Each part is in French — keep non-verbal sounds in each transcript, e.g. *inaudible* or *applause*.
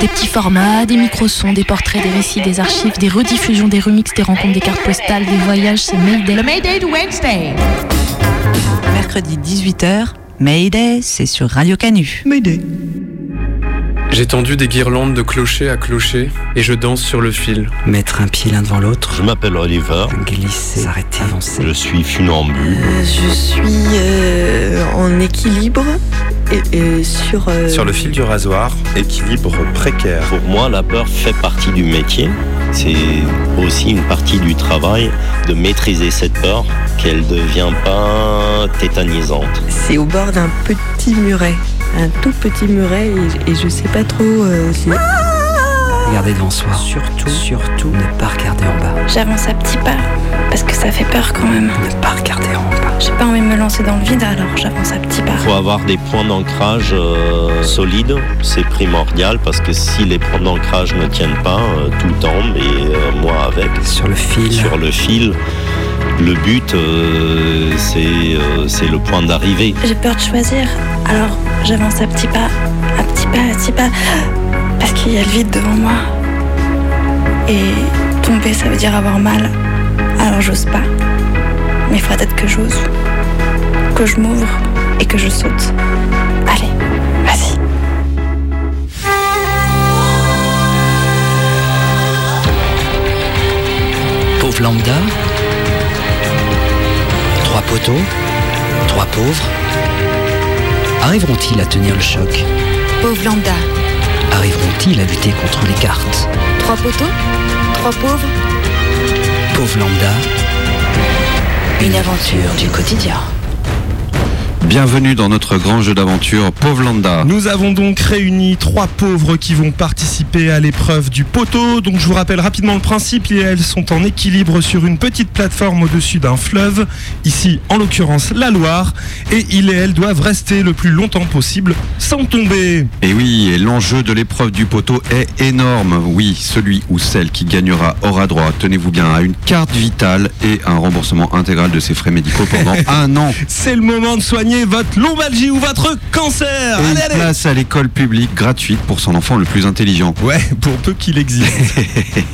Des petits formats, des micro-sons, des portraits, des récits, des archives, des rediffusions, des remixes, des rencontres, des cartes postales, des voyages, c'est Mayday. Le Mayday de Wednesday. Mercredi 18h, Mayday, c'est sur Radio Canu. J'ai tendu des guirlandes de clocher à clocher et je danse sur le fil. mettre un pied l'un devant l'autre, Je m'appelle Oliver, glisser, s'arrêter, avancer. je suis funambule. Je suis euh, en équilibre et, et sur. euh, Sur le fil du rasoir, équilibre précaire. Pour moi, la peur fait partie du métier. C'est aussi une partie du travail de maîtriser cette peur, qu'elle ne devient pas tétanisante. C'est au bord d'un petit muret, un tout petit muret et, et je sais pas trop euh, si. Regarder devant soi. Surtout, surtout, ne pas regarder en bas. J'avance à petits pas, parce que ça fait peur quand même. Ne pas regarder en bas. J'ai pas envie de me lancer dans le vide, alors j'avance à petits pas. Il faut avoir des points d'ancrage euh, solides, c'est primordial parce que si les points d'ancrage ne tiennent pas, euh, tout tombe et euh, moi avec. Sur le fil. Sur le fil, le but, euh, c'est euh, c'est le point d'arrivée. J'ai peur de choisir, alors j'avance à petits pas, à petits pas, à petits pas, parce qu'il y a le vide devant moi. Et tomber, ça veut dire avoir mal, alors j'ose pas. Mais il faudra peut-être que j'ose, que je m'ouvre et que je saute. Allez, vas-y. Pauvre lambda. Trois poteaux. Trois pauvres. Arriveront-ils à tenir le choc? Pauvre lambda, À lutter contre les cartes trois poteaux, trois pauvres, Pauvre lambda. Une aventure du quotidien. Bienvenue dans notre grand jeu d'aventure, Pauvre Landa. Nous avons donc réuni trois pauvres qui vont participer à l'épreuve du poteau. Donc je vous rappelle rapidement le principe. Et elles sont en équilibre sur une petite plateforme au-dessus d'un fleuve. Ici, en l'occurrence, la Loire. Et il et elle doivent rester le plus longtemps possible sans tomber. Et oui, et l'enjeu de l'épreuve du poteau est énorme. Oui, celui ou celle qui gagnera aura droit, tenez-vous bien, à une carte vitale et un remboursement intégral de ses frais médicaux pendant *laughs* un an. C'est le moment de soigner votre lombalgie ou votre cancer. Et Allez, une allez. place à l'école publique gratuite pour son enfant le plus intelligent. Ouais, pour peu qu'il existe.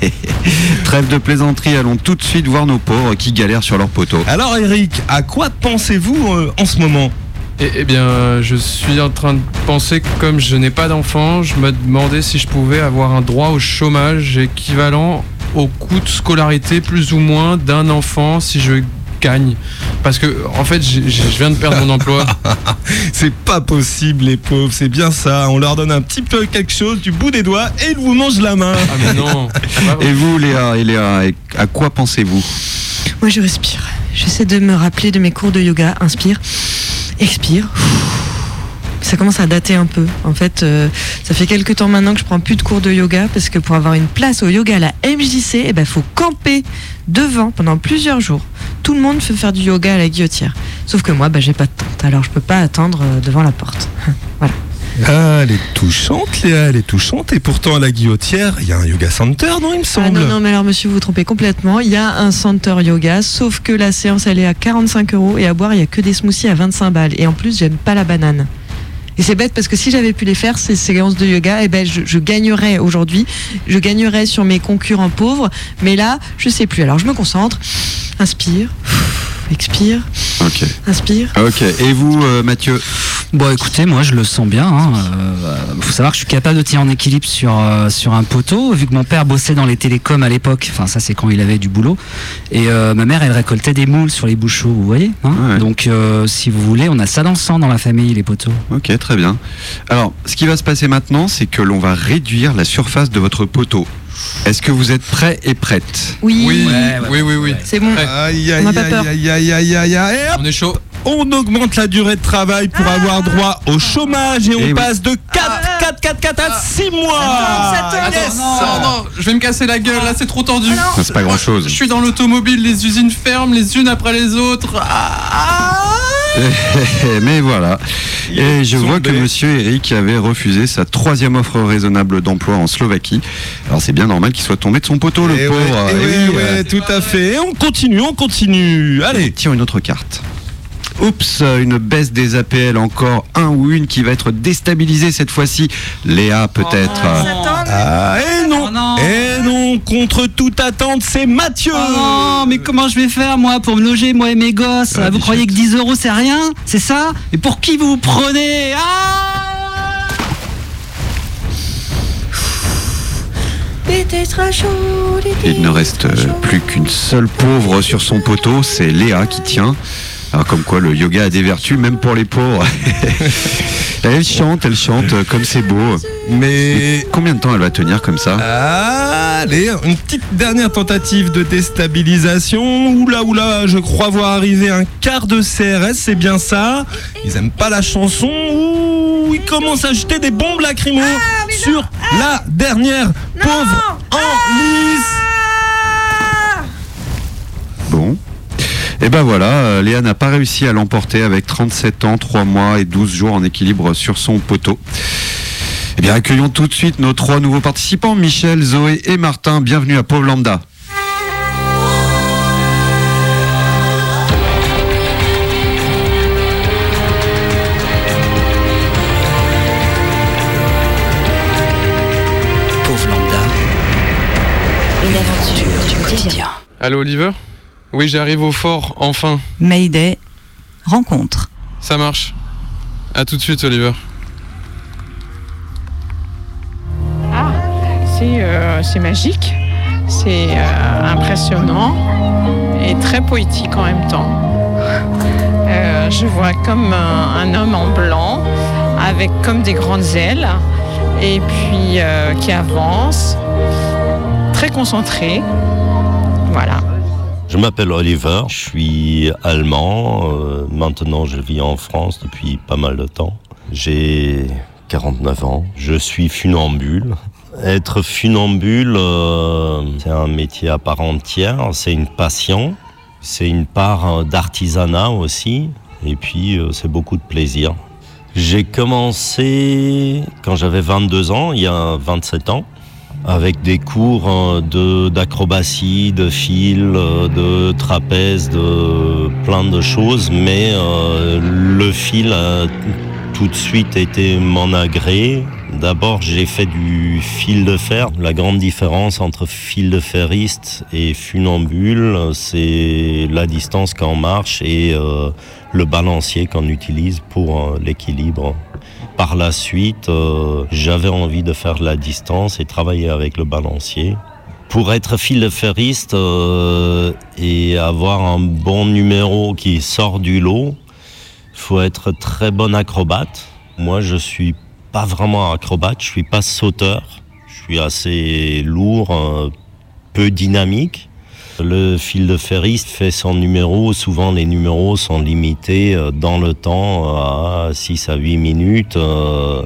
*laughs* Trêve de plaisanterie, allons tout de suite voir nos pauvres qui galèrent sur leur poteau. Alors Eric, à quoi pensez-vous euh, en ce moment? Eh, eh bien, je suis en train de penser que comme je n'ai pas d'enfant, je me demandais si je pouvais avoir un droit au chômage équivalent au coût de scolarité plus ou moins d'un enfant si je gagne. Parce que, en fait, je viens de perdre mon emploi. *laughs* C'est pas possible les pauvres, c'est bien ça. On leur donne un petit peu quelque chose du bout des doigts et ils vous mangent la main. Ah, mais non. Et vous, Léa, et Léa, et à quoi pensez-vous? Moi, je respire. J'essaie de me rappeler de mes cours de yoga. Inspire, expire. Ça commence à dater un peu. En fait, euh, ça fait quelques temps maintenant que je prends plus de cours de yoga parce que pour avoir une place au yoga à la MJC, il ben, faut camper devant pendant plusieurs jours. Tout le monde veut faire du yoga à la guillotière. Sauf que moi, ben, j'ai pas de tente, alors je peux pas attendre euh, devant la porte. *laughs* voilà. Ah, elle est touchante, Léa, elle est touchante. Et pourtant, à la guillotière, il y a un yoga center, non, il me Ah semble. non, non, mais alors monsieur, vous vous trompez complètement. Il y a un center yoga, sauf que la séance, elle est à 45 euros et à boire, il y a que des smoothies à 25 balles. Et en plus, j'aime pas la banane. Et c'est bête parce que si j'avais pu les faire, ces séances de yoga, eh ben, je, je gagnerais aujourd'hui. Je gagnerais sur mes concurrents pauvres. Mais là, je sais plus. Alors, je me concentre. Inspire. Expire. Ok. Inspire. Ok. Et vous, euh, Mathieu? Bon, écoutez, moi je le sens bien. Hein. Euh, faut savoir que je suis capable de tenir en équilibre sur, euh, sur un poteau, vu que mon père bossait dans les télécoms à l'époque. Enfin, ça, c'est quand il avait du boulot. Et euh, ma mère, elle récoltait des moules sur les bouchots, vous voyez. hein. Ouais. Donc, euh, si vous voulez, on a ça dans le sang dans la famille, les poteaux. Ok, très bien. Alors, ce qui va se passer maintenant, c'est que l'on va réduire la surface de votre poteau. Est-ce que vous êtes prêts et prêtes? Oui. Oui, oui, oui, oui. C'est bon. Aïe, On aïe, n'a pas peur. aïe, aïe, aïe, aïe, aïe, On est chaud. On augmente la durée de travail pour avoir droit au chômage et on Eh oui. passe de 4, 4, 4, 4 à 6 mois. Attends, non, non, je vais me casser la gueule, là c'est trop tendu. Non, c'est pas grand chose. Je suis dans l'automobile, les usines ferment les unes après les autres. Ah, *laughs* Mais voilà. Et je vois que monsieur Eric avait refusé sa troisième offre raisonnable d'emploi en Slovaquie. Alors c'est bien normal qu'il soit tombé de son poteau, le Eh pauvre. ouais, eh oui, ouais, tout à fait. Et on continue, on continue. Allez. Tire une autre carte. Oups, une baisse des APL, encore un ou une qui va être déstabilisée cette fois-ci. Léa peut-être. Ah, et non, Oh non. et non, contre toute attente, c'est Mathieu. Oh non, mais comment je vais faire moi pour me loger moi et mes gosses Ah, Vous croyez que 10 euros c'est rien C'est ça Et pour qui vous vous prenez Ah Il ne reste plus qu'une seule pauvre sur son poteau, c'est Léa qui tient. Alors comme quoi le yoga a des vertus même pour les pauvres. *laughs* elle chante, elle chante euh, comme c'est beau. Mais Combien de temps elle va tenir comme ça? Allez, une petite dernière tentative de déstabilisation. Oula, oula, je crois voir arriver un quart de CRS, c'est bien ça? Ils aiment pas la chanson. Ouh, ils commencent à jeter des bombes lacrymo sur la dernière pauvre en lice. Bon. Et ben voilà, euh, Léa n'a pas réussi à l'emporter avec 37 ans, 3 mois et 12 jours en équilibre sur son poteau. Eh bien, accueillons tout de suite nos trois nouveaux participants, Michel, Zoé et Martin. Bienvenue à Pauvre Lambda. Pauvre lambda, Une aventure du quotidien. Allô Oliver? Oui, j'arrive au fort, enfin. Mayday, rencontre. Ça marche. À tout de suite Oliver. Ah, c'est euh, c'est magique, c'est euh, impressionnant et très poétique en même temps. Euh, je vois comme un, un homme en blanc avec comme des grandes ailes et puis euh, qui avance, très concentré. Voilà. Je m'appelle Oliver, je suis allemand. euh, maintenant, je vis en France depuis pas mal de temps. J'ai 49 ans. Je suis funambule. Être funambule, euh, c'est un métier à part entière. C'est une passion. C'est une part euh, d'artisanat aussi. Et puis, c'est beaucoup de plaisir. J'ai commencé quand j'avais 22 ans, il y a 27 ans avec des cours euh, de d'acrobatie, de fil, euh, de trapèze, de plein de choses, mais euh, le fil a tout de suite été mon agré. D'abord, j'ai fait du fil de fer. La grande différence entre fil de ferriste et funambule, c'est la distance qu'on marche et euh, le balancier qu'on utilise pour l'équilibre. Par la suite, euh, j'avais envie de faire la distance et travailler avec le balancier. Pour être fil ferriste euh, et avoir un bon numéro qui sort du lot, faut être très bon acrobate. Moi, je suis pas vraiment acrobate, je suis pas sauteur. Je suis assez lourd, euh, peu dynamique. Le fil de ferriste fait son numéro. Souvent, les numéros sont limités euh, dans le temps à 6 à 8 minutes. Euh,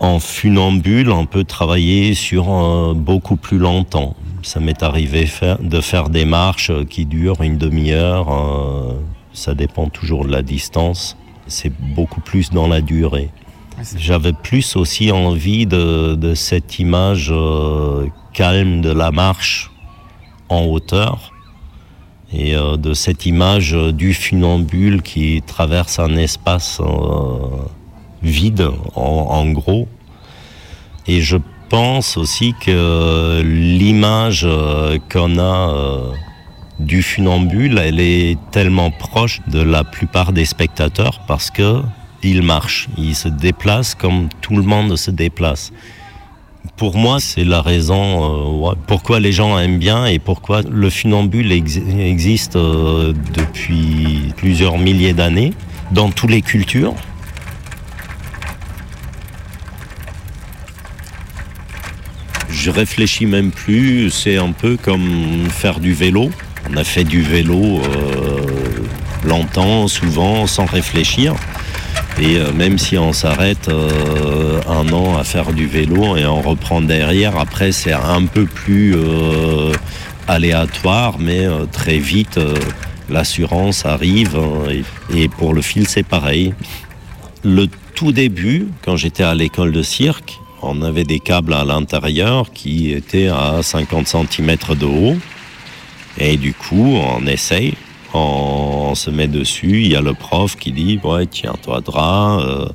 En funambule, on peut travailler sur euh, beaucoup plus longtemps. Ça m'est arrivé de faire des marches qui durent une demi-heure. ça dépend toujours de la distance. C'est beaucoup plus dans la durée. J'avais plus aussi envie de, de cette image euh, calme de la marche en hauteur et euh, de cette image du funambule qui traverse un espace euh, vide en, gros. Et je pense aussi que l'image euh, qu'on a du funambule, elle est tellement proche de la plupart des spectateurs parce que il marche, il se déplace comme tout le monde se déplace. Pour moi, c'est la raison euh, pourquoi les gens aiment bien et pourquoi le funambule ex- existe euh, depuis plusieurs milliers d'années dans toutes les cultures. Je réfléchis même plus, c'est un peu comme faire du vélo. On a fait du vélo euh, longtemps, souvent, sans réfléchir. Et euh, même si on s'arrête euh, un an à faire du vélo et on reprend derrière, après c'est un peu plus euh, aléatoire, mais très vite l'assurance arrive. hein, et pour le fil c'est pareil. Le tout début, quand j'étais à l'école de cirque, on avait des câbles à l'intérieur qui étaient à 50 cm de haut. Et du coup, on essaye, on se met dessus. Il y a le prof qui dit Ouais, tiens-toi droit, euh,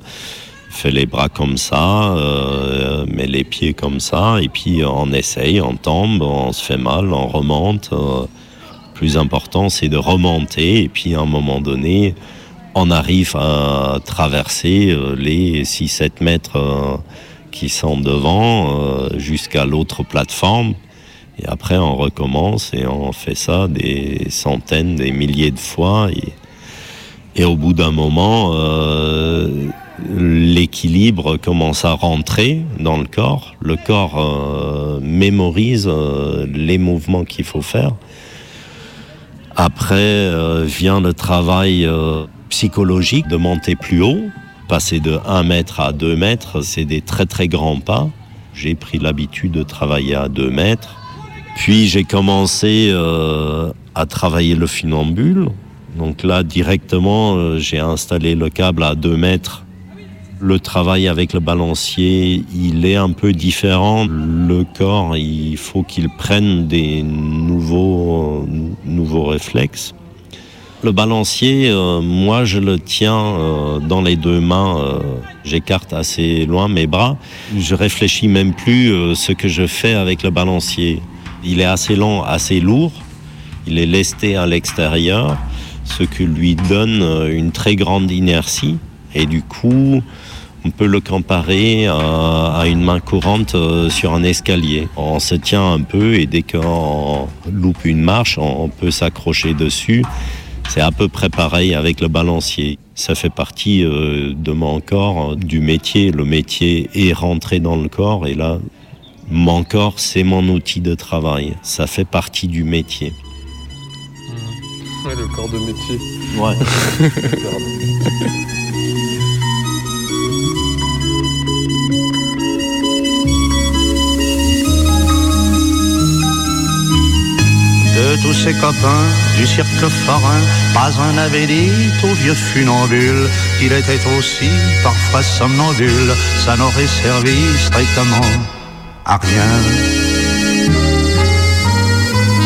fais les bras comme ça, euh, mets les pieds comme ça. Et puis on essaye, on tombe, on se fait mal, on remonte. euh. plus important, c'est de remonter. Et puis à un moment donné, on arrive à traverser euh, les 6-7 mètres qui sont devant jusqu'à l'autre plateforme. Et après, on recommence et on fait ça des centaines, des milliers de fois. Et, au bout d'un moment, euh, l'équilibre commence à rentrer dans le corps. Le corps euh, mémorise euh, les mouvements qu'il faut faire. Après vient le travail psychologique de monter plus haut. Passer de 1 mètre à 2 mètres, c'est des très très grands pas. J'ai pris l'habitude de travailler à 2 mètres. Puis j'ai commencé euh, à travailler le funambule. Donc là, directement, euh, j'ai installé le câble à 2 mètres. Le travail avec le balancier, il est un peu différent. Le corps, il faut qu'il prenne des nouveaux, nou- nouveaux réflexes. Le balancier, euh, moi, je le tiens euh, dans les deux mains. euh, J'écarte assez loin mes bras. Je réfléchis même plus euh, ce que je fais avec le balancier. Il est assez long, assez lourd. Il est lesté à l'extérieur, ce qui lui donne euh, une très grande inertie. Et du coup, on peut le comparer à, une main courante euh, sur un escalier. On se tient un peu et dès qu'on loupe une marche, on, peut s'accrocher dessus. C'est à peu près pareil avec le balancier. Ça fait partie euh, de mon corps, du métier. Le métier est rentré dans le corps et là, mon corps, c'est mon outil de travail. Ça fait partie du métier. Ouais, le corps de métier. Ouais. *laughs* De tous ses copains du cirque forain, pas un n'avait dit au vieux funambule qu'il était aussi parfois somnambule. Ça n'aurait servi strictement à rien.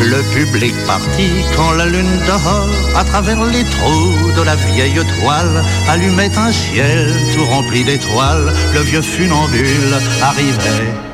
Le public partit quand la lune dehors, à travers les trous de la vieille toile, allumait un ciel tout rempli d'étoiles. Le vieux funambule arrivait.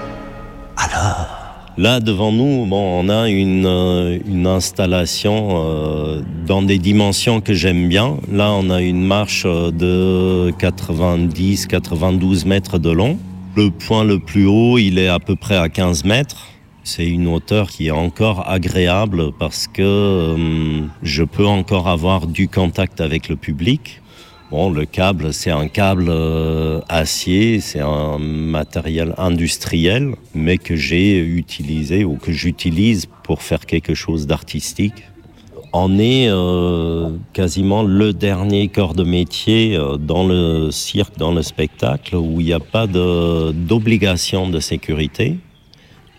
Là, devant nous, bon, on a une, euh, une installation euh, dans des dimensions que j'aime bien. Là, on a une marche euh, de 90-92 mètres de long. Le point le plus haut, il est à peu près à 15 mètres. C'est une hauteur qui est encore agréable parce que euh, je peux encore avoir du contact avec le public. Bon, le câble, c'est un câble euh, acier, c'est un matériel industriel, mais que j'ai utilisé ou que j'utilise pour faire quelque chose d'artistique. On est euh, quasiment le dernier corps de métier euh, dans le cirque, dans le spectacle, où il n'y a pas d'obligation de sécurité.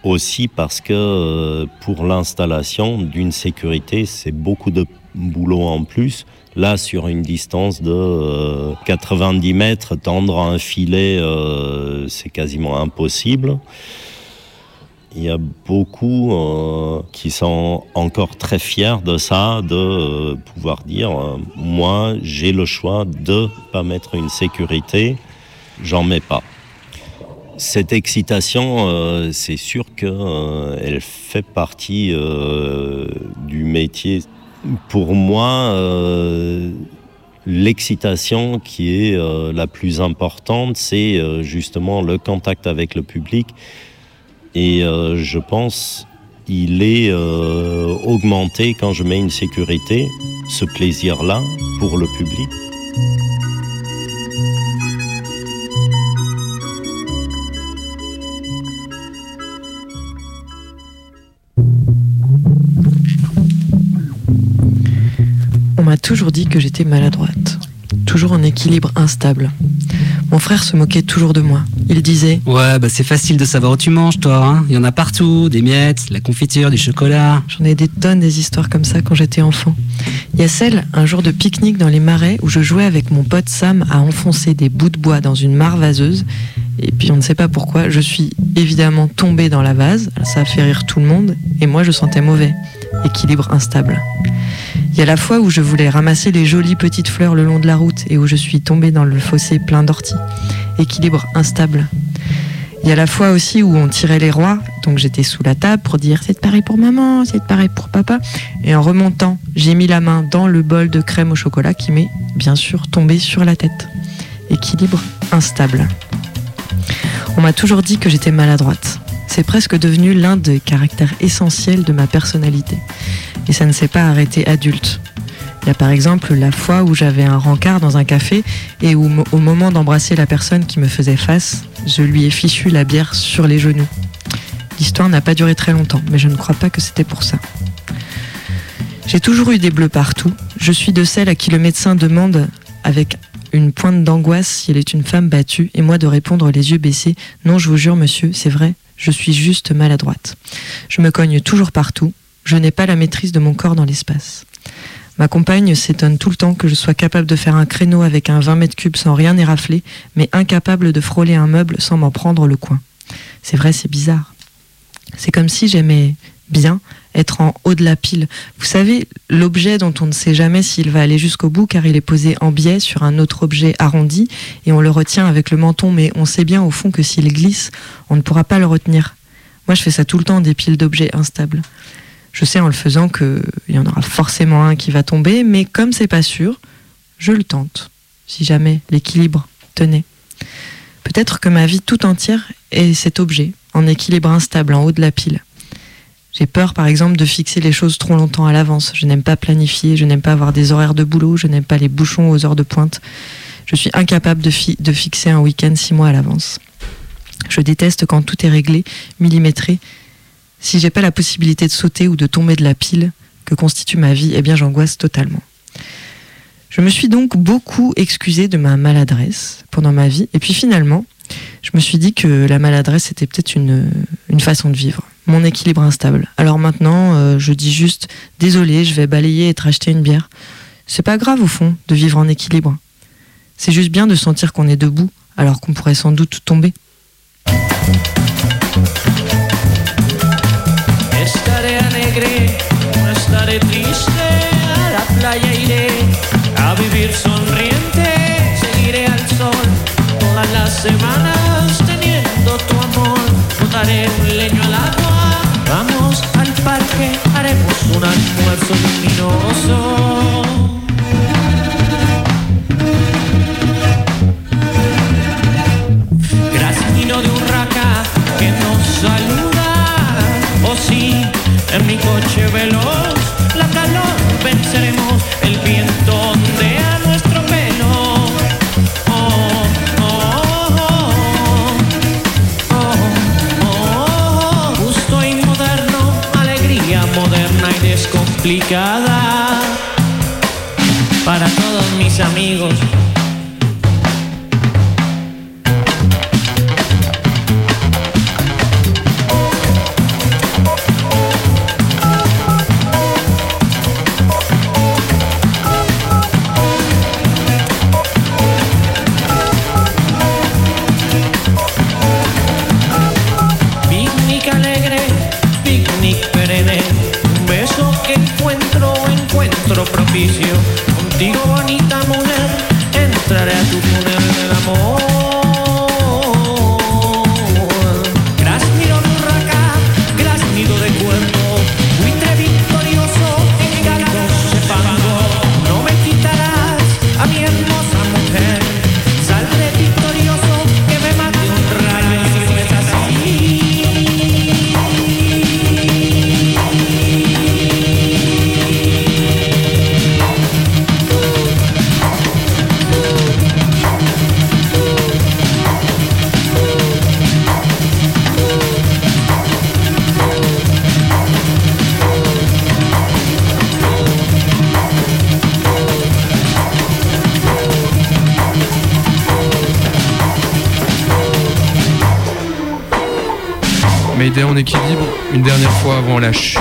Aussi parce que euh, pour l'installation d'une sécurité, c'est beaucoup de boulot en plus. Là, sur une distance de euh, 90 mètres, tendre un filet, c'est quasiment impossible. Il y a beaucoup euh, qui sont encore très fiers de ça, de euh, pouvoir dire, euh, moi, j'ai le choix de pas mettre une sécurité, j'en mets pas. Cette excitation, c'est sûr qu'elle fait partie du métier. Pour moi, l'excitation qui est la plus importante, c'est justement le contact avec le public. Et euh, je pense il est euh, augmenté quand je mets une sécurité, ce plaisir-là pour le public. On m'a m'a toujours dit que j'étais maladroite, toujours en équilibre instable. Mon frère se moquait toujours de moi. Il disait Ouais, bah c'est facile de savoir où tu manges, toi. Hein. Il y en a partout, des miettes, la confiture, du chocolat. J'en ai des tonnes des histoires comme ça quand j'étais enfant. Il y a celle, un jour de pique-nique dans les marais, où je jouais avec mon pote Sam à enfoncer des bouts de bois dans une mare vaseuse. Et puis on ne sait pas pourquoi, je suis évidemment tombée dans la vase. Ça a fait rire tout le monde. Et moi, je sentais mauvais. Équilibre instable. Il y a la fois où je voulais ramasser les jolies petites fleurs le long de la route et où je suis tombée dans le fossé plein d'orties. Équilibre instable. Il y a la fois aussi où on tirait les rois, donc j'étais sous la table pour dire c'est pareil pour maman, c'est pareil pour papa. Et en remontant, j'ai mis la main dans le bol de crème au chocolat qui m'est bien sûr tombé sur la tête. Équilibre instable. On m'a toujours dit que j'étais maladroite. C'est presque devenu l'un des caractères essentiels de ma personnalité. Et ça ne s'est pas arrêté adulte. Il y a par exemple la fois où j'avais un rencard dans un café et où au moment d'embrasser la personne qui me faisait face, je lui ai fichu la bière sur les genoux. L'histoire n'a pas duré très longtemps, mais je ne crois pas que c'était pour ça. J'ai toujours eu des bleus partout. Je suis de celles à qui le médecin demande avec une pointe d'angoisse si elle est une femme battue et moi de répondre les yeux baissés Non, je vous jure, monsieur, c'est vrai, je suis juste maladroite. Je me cogne toujours partout. Je n'ai pas la maîtrise de mon corps dans l'espace. Ma compagne s'étonne tout le temps que je sois capable de faire un créneau avec un 20 mètres cubes sans rien érafler, mais incapable de frôler un meuble sans m'en prendre le coin. C'est vrai, c'est bizarre. C'est comme si j'aimais bien être en haut de la pile. Vous savez, l'objet dont on ne sait jamais s'il va aller jusqu'au bout car il est posé en biais sur un autre objet arrondi et on le retient avec le menton, mais on sait bien au fond que s'il glisse, on ne pourra pas le retenir. Moi, je fais ça tout le temps, des piles d'objets instables. Je sais en le faisant qu'il y en aura forcément un qui va tomber, mais comme c'est pas sûr, je le tente, si jamais l'équilibre tenait. Peut-être que ma vie tout entière est cet objet, en équilibre instable, en haut de la pile. J'ai peur, par exemple, de fixer les choses trop longtemps à l'avance. Je n'aime pas planifier, je n'aime pas avoir des horaires de boulot, je n'aime pas les bouchons aux heures de pointe. Je suis incapable de, fi de fixer un week-end six mois à l'avance. Je déteste quand tout est réglé, millimétré. Si j'ai pas la possibilité de sauter ou de tomber de la pile que constitue ma vie, eh bien j'angoisse totalement. Je me suis donc beaucoup excusée de ma maladresse pendant ma vie, et puis finalement, je me suis dit que la maladresse était peut-être une façon de vivre mon équilibre instable. Alors maintenant, euh, je dis juste désolé, je vais balayer et te racheter une bière. C'est pas grave au fond de vivre en équilibre. C'est juste bien de sentir qu'on est debout alors qu'on pourrait sans doute tomber. Vamos al parque, haremos un almuerzo luminoso. Graznido de urraca que nos saluda, oh sí, en mi coche veloz, la calor venceremos, el viento ondea descomplicada. Para todos mis amigos. La chute.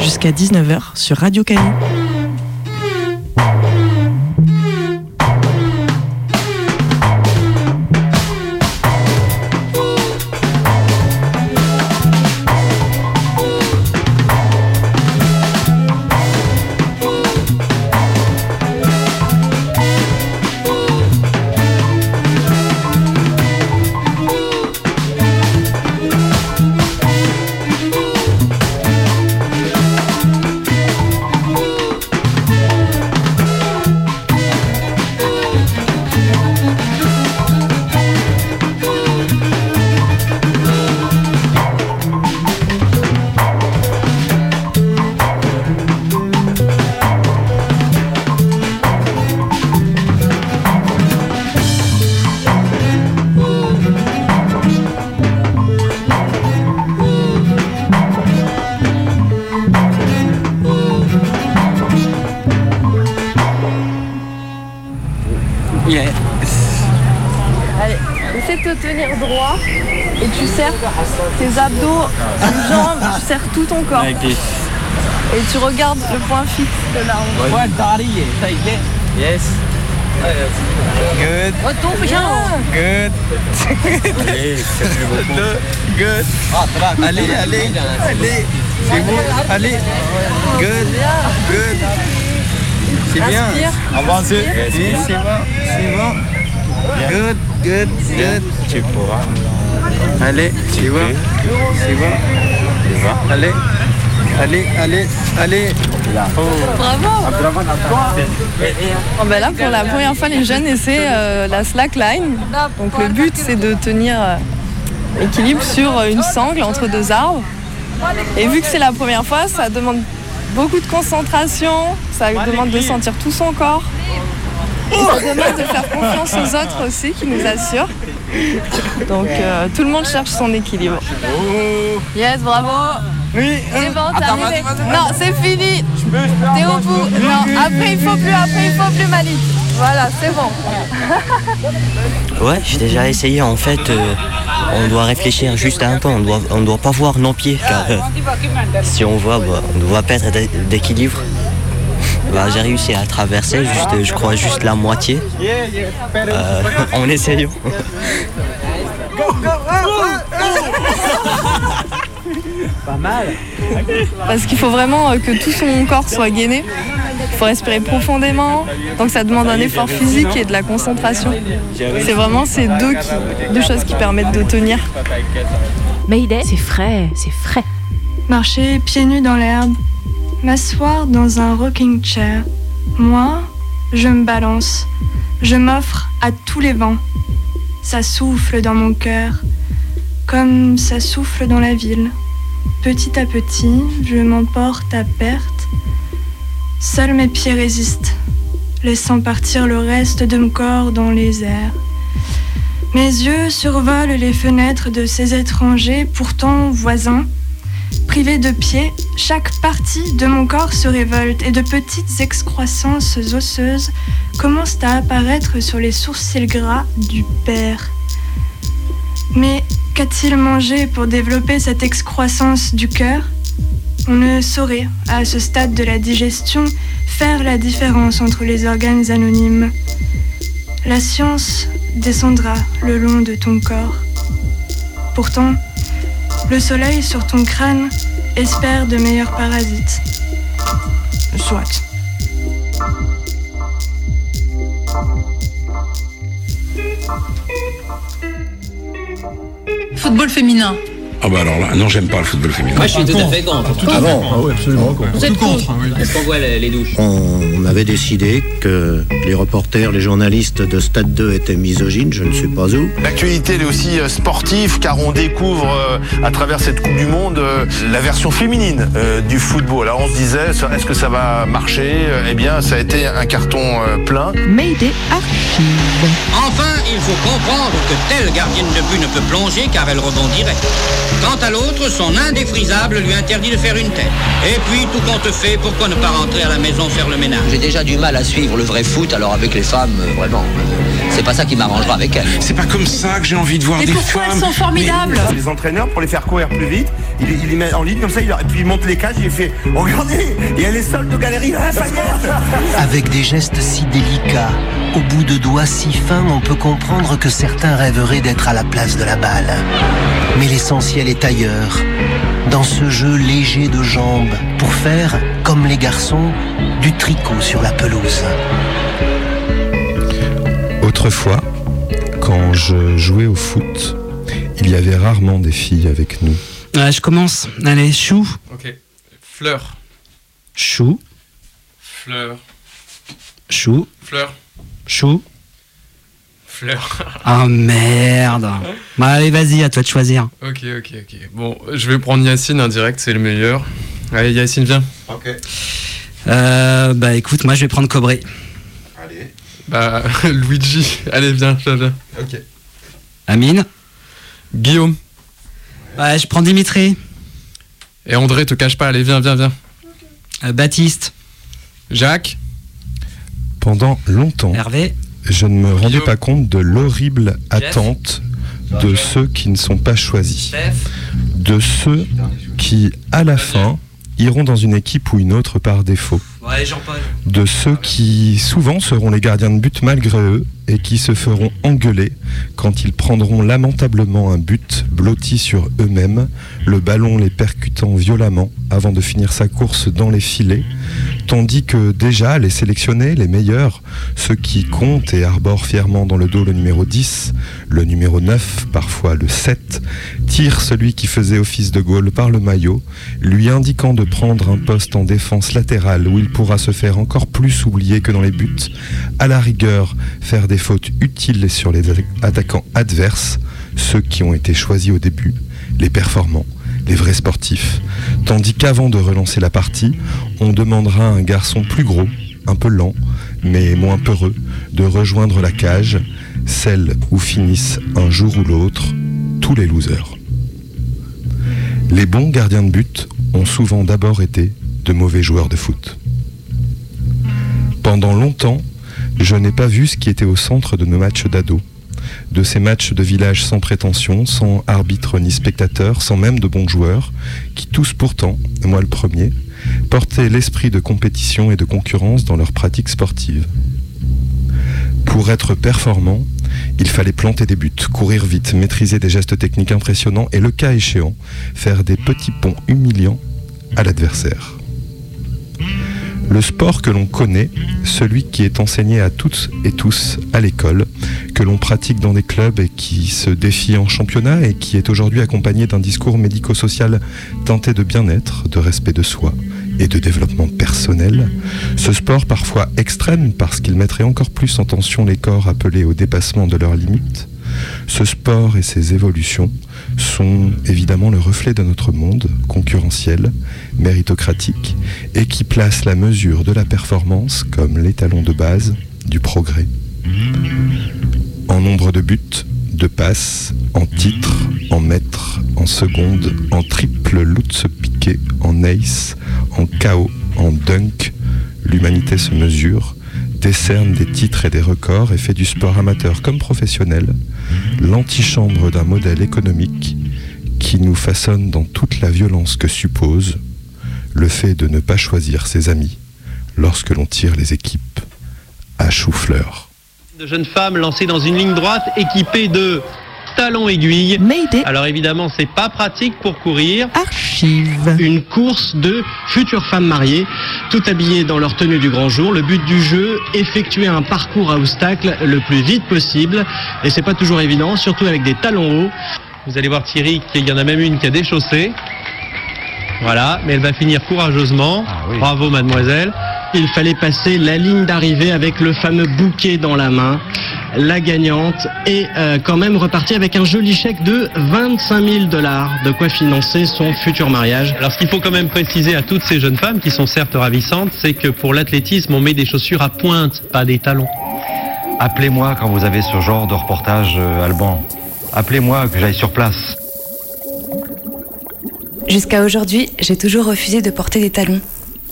Jusqu'à 19h sur Radio Canu. Et tu regardes le point fixe de l'arme. One body, take it. Yes. Good. Retourne bien. Good. *laughs* Allez, Good. Allez, allez, allez. C'est bon? Allez. Good. Good. C'est bien. Avancez. Oui, c'est bon. C'est bon. Good. Good. Good. Tu pourras. Allez, tu vois. C'est bon. Allez. Allez, allez, allez. Bravo. Oh, ben là, pour la première fois, les jeunes essaient euh, la slackline. Donc le but, c'est de tenir euh, l'équilibre sur une sangle entre deux arbres. Et vu que c'est la première fois, ça demande beaucoup de concentration, ça demande de sentir tout son corps. Et ça demande de faire confiance aux autres aussi, qui nous assurent. Donc euh, tout le monde cherche son équilibre. Yes, bravo. Oui. C'est bon, t'as arrivé. Non, c'est fini. T'es au bout. Non, après il faut plus, après il faut plus Malik. Voilà, c'est bon. *laughs* Ouais, j'ai déjà essayé. En fait, euh, on doit réfléchir juste un peu. On doit, on doit pas voir nos pieds, car euh, si on voit, bah, on doit perdre d'équilibre. *laughs* Bah, j'ai réussi à traverser, juste, je crois, juste la moitié. Euh, en essayant. *laughs* Pas mal. Parce qu'il faut vraiment euh, que tout son corps soit gainé. Il faut respirer profondément. Donc ça demande un effort physique et de la concentration. C'est vraiment ces deux, qui- deux choses qui permettent de tenir. Mayday, c'est frais, c'est frais. Marcher pieds nus dans l'herbe, m'asseoir dans un rocking chair. Moi, je me balance, je m'offre à tous les vents. Ça souffle dans mon cœur, comme ça souffle dans la ville. Petit à petit, je m'emporte à perte. Seuls mes pieds résistent, laissant partir le reste de mon corps dans les airs. Mes yeux survolent les fenêtres de ces étrangers, pourtant voisins. Privés de pieds, chaque partie de mon corps se révolte et de petites excroissances osseuses commencent à apparaître sur les sourcils gras du père. Mais qu'a-t-il mangé pour développer cette excroissance du cœur? On ne saurait, à ce stade de la digestion, faire la différence entre les organes anonymes. La science descendra le long de ton corps. Pourtant, le soleil sur ton crâne espère de meilleurs parasites. Soit. Football féminin. Ah bah alors là, non, j'aime pas le football féminin. Moi, je suis tout à fait contre. Ah bon Ah oui, absolument contre. Vous êtes contre Est-ce qu'on voit les, les douches On avait décidé que les reporters, les journalistes de Stade 2 étaient misogynes, je ne sais pas où. L'actualité elle est aussi euh, sportive car on découvre euh, à travers cette Coupe du Monde euh, la version féminine euh, du football. Alors on se disait, est-ce que ça va marcher? Eh bien, ça a été un carton plein. Mayday Archive. Enfin, il faut comprendre que telle gardienne de but ne peut plonger car elle rebondirait. Quant à l'autre, son indéfrisable lui interdit de faire une tête. Et puis, tout compte fait, pourquoi ne pas rentrer à la maison faire le ménage? J'ai déjà du mal à suivre le vrai foot, alors avec les femmes, euh, vraiment, euh, c'est pas ça qui m'arrangera avec elles. C'est pas comme ça que j'ai envie de voir Mais des pourquoi femmes. elles sont formidables? Les entraîneurs, pour les faire courir plus vite, il les mettent en ligne comme ça, il et puis ils montent les cages, il fait Regardez, il y a les soldes de galerie Avec des gestes si délicats, au bout de doigts si fins, on peut comprendre que certains rêveraient d'être à la place de la balle. Mais l'essentiel est ailleurs, dans ce jeu léger de jambes, pour faire, comme les garçons, du tricot sur la pelouse. Autrefois, quand je jouais au foot, il y avait rarement des filles avec nous. Ouais, je commence. Allez, chou. Ok. Fleur. Chou. Fleur. Chou. Fleur. Chou. Fleur. *laughs* Ah merde. Bah allez, vas-y, à toi de choisir. ok, ok, ok. Bon, je vais prendre Yacine indirect, c'est le meilleur. Allez, Yacine, viens. Ok. Euh, bah écoute, moi je vais prendre Cobré. Allez. Bah, *laughs* Luigi. Allez, viens, viens, viens. Ok. Amine. Guillaume. Ouais, je prends Dimitri. Et André, te cache pas, allez, viens, viens, viens. Euh, Baptiste. Jacques. Pendant longtemps, Hervé. je ne me rendais pas compte de l'horrible attente de ceux qui ne sont pas choisis. De ceux qui, à la fin, iront dans une équipe ou une autre par défaut. De ceux qui, souvent, seront les gardiens de but malgré eux et qui se feront engueuler quand ils prendront lamentablement un but blotti sur eux-mêmes, le ballon les percutant violemment avant de finir sa course dans les filets, tandis que déjà les sélectionnés, les meilleurs, ceux qui comptent et arborent fièrement dans le dos le numéro 10, le numéro 9, parfois le 7, tirent celui qui faisait office de Gaulle par le maillot, lui indiquant de prendre un poste en défense latérale où il pourra se faire encore plus oublier que dans les buts, à la rigueur faire des fautes utiles sur les atta- attaquants adverses, ceux qui ont été choisis au début, les performants, les vrais sportifs, tandis qu'avant de relancer la partie, on demandera à un garçon plus gros, un peu lent, mais moins peureux, de rejoindre la cage, celle où finissent un jour ou l'autre tous les losers. Les bons gardiens de but ont souvent d'abord été de mauvais joueurs de foot. Pendant longtemps, je n'ai pas vu ce qui était au centre de nos matchs d'ados, de ces matchs de village sans prétention, sans arbitre ni spectateur, sans même de bons joueurs, qui tous pourtant, moi le premier, portaient l'esprit de compétition et de concurrence dans leurs pratiques sportives. Pour être performant, il fallait planter des buts, courir vite, maîtriser des gestes techniques impressionnants et le cas échéant, faire des petits ponts humiliants à l'adversaire. Le sport que l'on connaît, celui qui est enseigné à toutes et tous à l'école, que l'on pratique dans des clubs et qui se défie en championnat et qui est aujourd'hui accompagné d'un discours médico-social teinté de bien-être, de respect de soi et de développement personnel, ce sport parfois extrême parce qu'il mettrait encore plus en tension les corps appelés au dépassement de leurs limites, ce sport et ses évolutions sont évidemment le reflet de notre monde concurrentiel, méritocratique, et qui place la mesure de la performance comme l'étalon de base du progrès. En nombre de buts, de passes, en titres, en mètres, en secondes, en triple lutz piqué, en ace, en KO, en dunk, l'humanité se mesure, décerne des titres et des records et fait du sport amateur comme professionnel l'antichambre d'un modèle économique qui nous façonne dans toute la violence que suppose le fait de ne pas choisir ses amis lorsque l'on tire les équipes à chou-fleur. de jeunes femmes lancées dans une ligne droite équipées de talons aiguilles. Alors évidemment, c'est pas pratique pour courir. Archive. Une course de futures femmes mariées, toutes habillées dans leur tenue du grand jour. Le but du jeu, effectuer un parcours à obstacles le plus vite possible. Et c'est pas toujours évident, surtout avec des talons hauts. Vous allez voir Thierry, qu'il y en a même une qui a déchaussé. Voilà, mais elle va finir courageusement. Bravo mademoiselle. Il fallait passer la ligne d'arrivée avec le fameux bouquet dans la main, la gagnante, et euh, quand même repartir avec un joli chèque de 25 000 dollars, de quoi financer son futur mariage. Alors ce qu'il faut quand même préciser à toutes ces jeunes femmes, qui sont certes ravissantes, c'est que pour l'athlétisme, on met des chaussures à pointe, pas des talons. Appelez-moi quand vous avez ce genre de reportage, euh, Alban. Appelez-moi que j'aille sur place. Jusqu'à aujourd'hui, j'ai toujours refusé de porter des talons.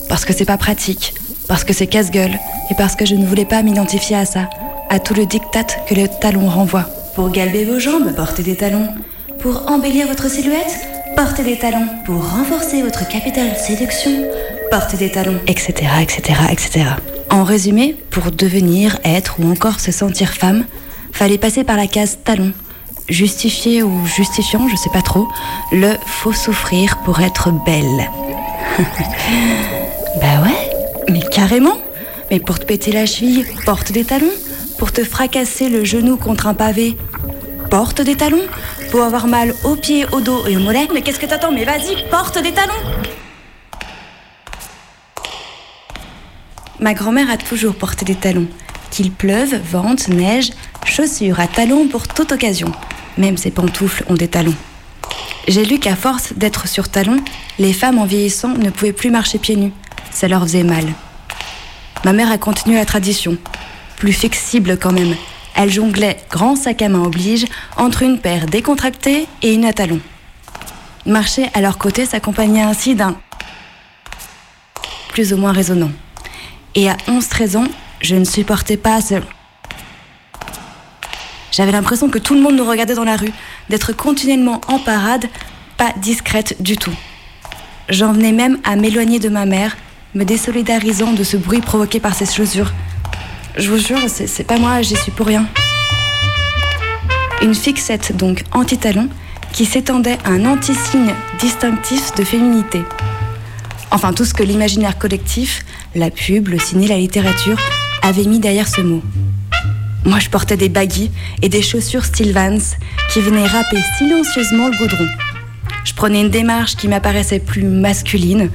Parce que c'est pas pratique, parce que c'est casse-gueule, et parce que je ne voulais pas m'identifier à ça, à tout le diktat que le talon renvoie. Pour galber vos jambes, portez des talons. Pour embellir votre silhouette, portez des talons. Pour renforcer votre capital de séduction, portez des talons, etc., etc., etc. En résumé, pour devenir, être ou encore se sentir femme, fallait passer par la case talon. Justifié ou justifiant, je sais pas trop, le faut souffrir pour être belle. *laughs* bah ouais, mais carrément. Mais pour te péter la cheville, porte des talons. Pour te fracasser le genou contre un pavé, porte des talons. Pour avoir mal aux pieds, au dos et au mollet, mais qu'est-ce que t'attends Mais vas-y, porte des talons. Ma grand-mère a toujours porté des talons. Qu'il pleuve, vente, neige, chaussures à talons pour toute occasion. Même ses pantoufles ont des talons. J'ai lu qu'à force d'être sur talons, les femmes en vieillissant ne pouvaient plus marcher pieds nus. Ça leur faisait mal. Ma mère a continué la tradition. Plus flexible quand même. Elle jonglait, grand sac à main oblige, entre une paire décontractée et une à talons. Marcher à leur côté s'accompagnait ainsi d'un plus ou moins résonnant. Et à 11-13 ans, je ne supportais pas ce... J'avais l'impression que tout le monde nous regardait dans la rue, d'être continuellement en parade, pas discrète du tout. J'en venais même à m'éloigner de ma mère, me désolidarisant de ce bruit provoqué par ses chaussures. Je vous jure, c'est pas moi, j'y suis pour rien. Une fixette donc anti-talon qui s'étendait à un anti-signe distinctif de féminité. Enfin, tout ce que l'imaginaire collectif, la pub, le ciné, la littérature avait mis derrière ce mot. Moi, je portais des baggy et des chaussures style Vans qui venaient râper silencieusement le goudron. Je prenais une démarche qui m'apparaissait plus masculine,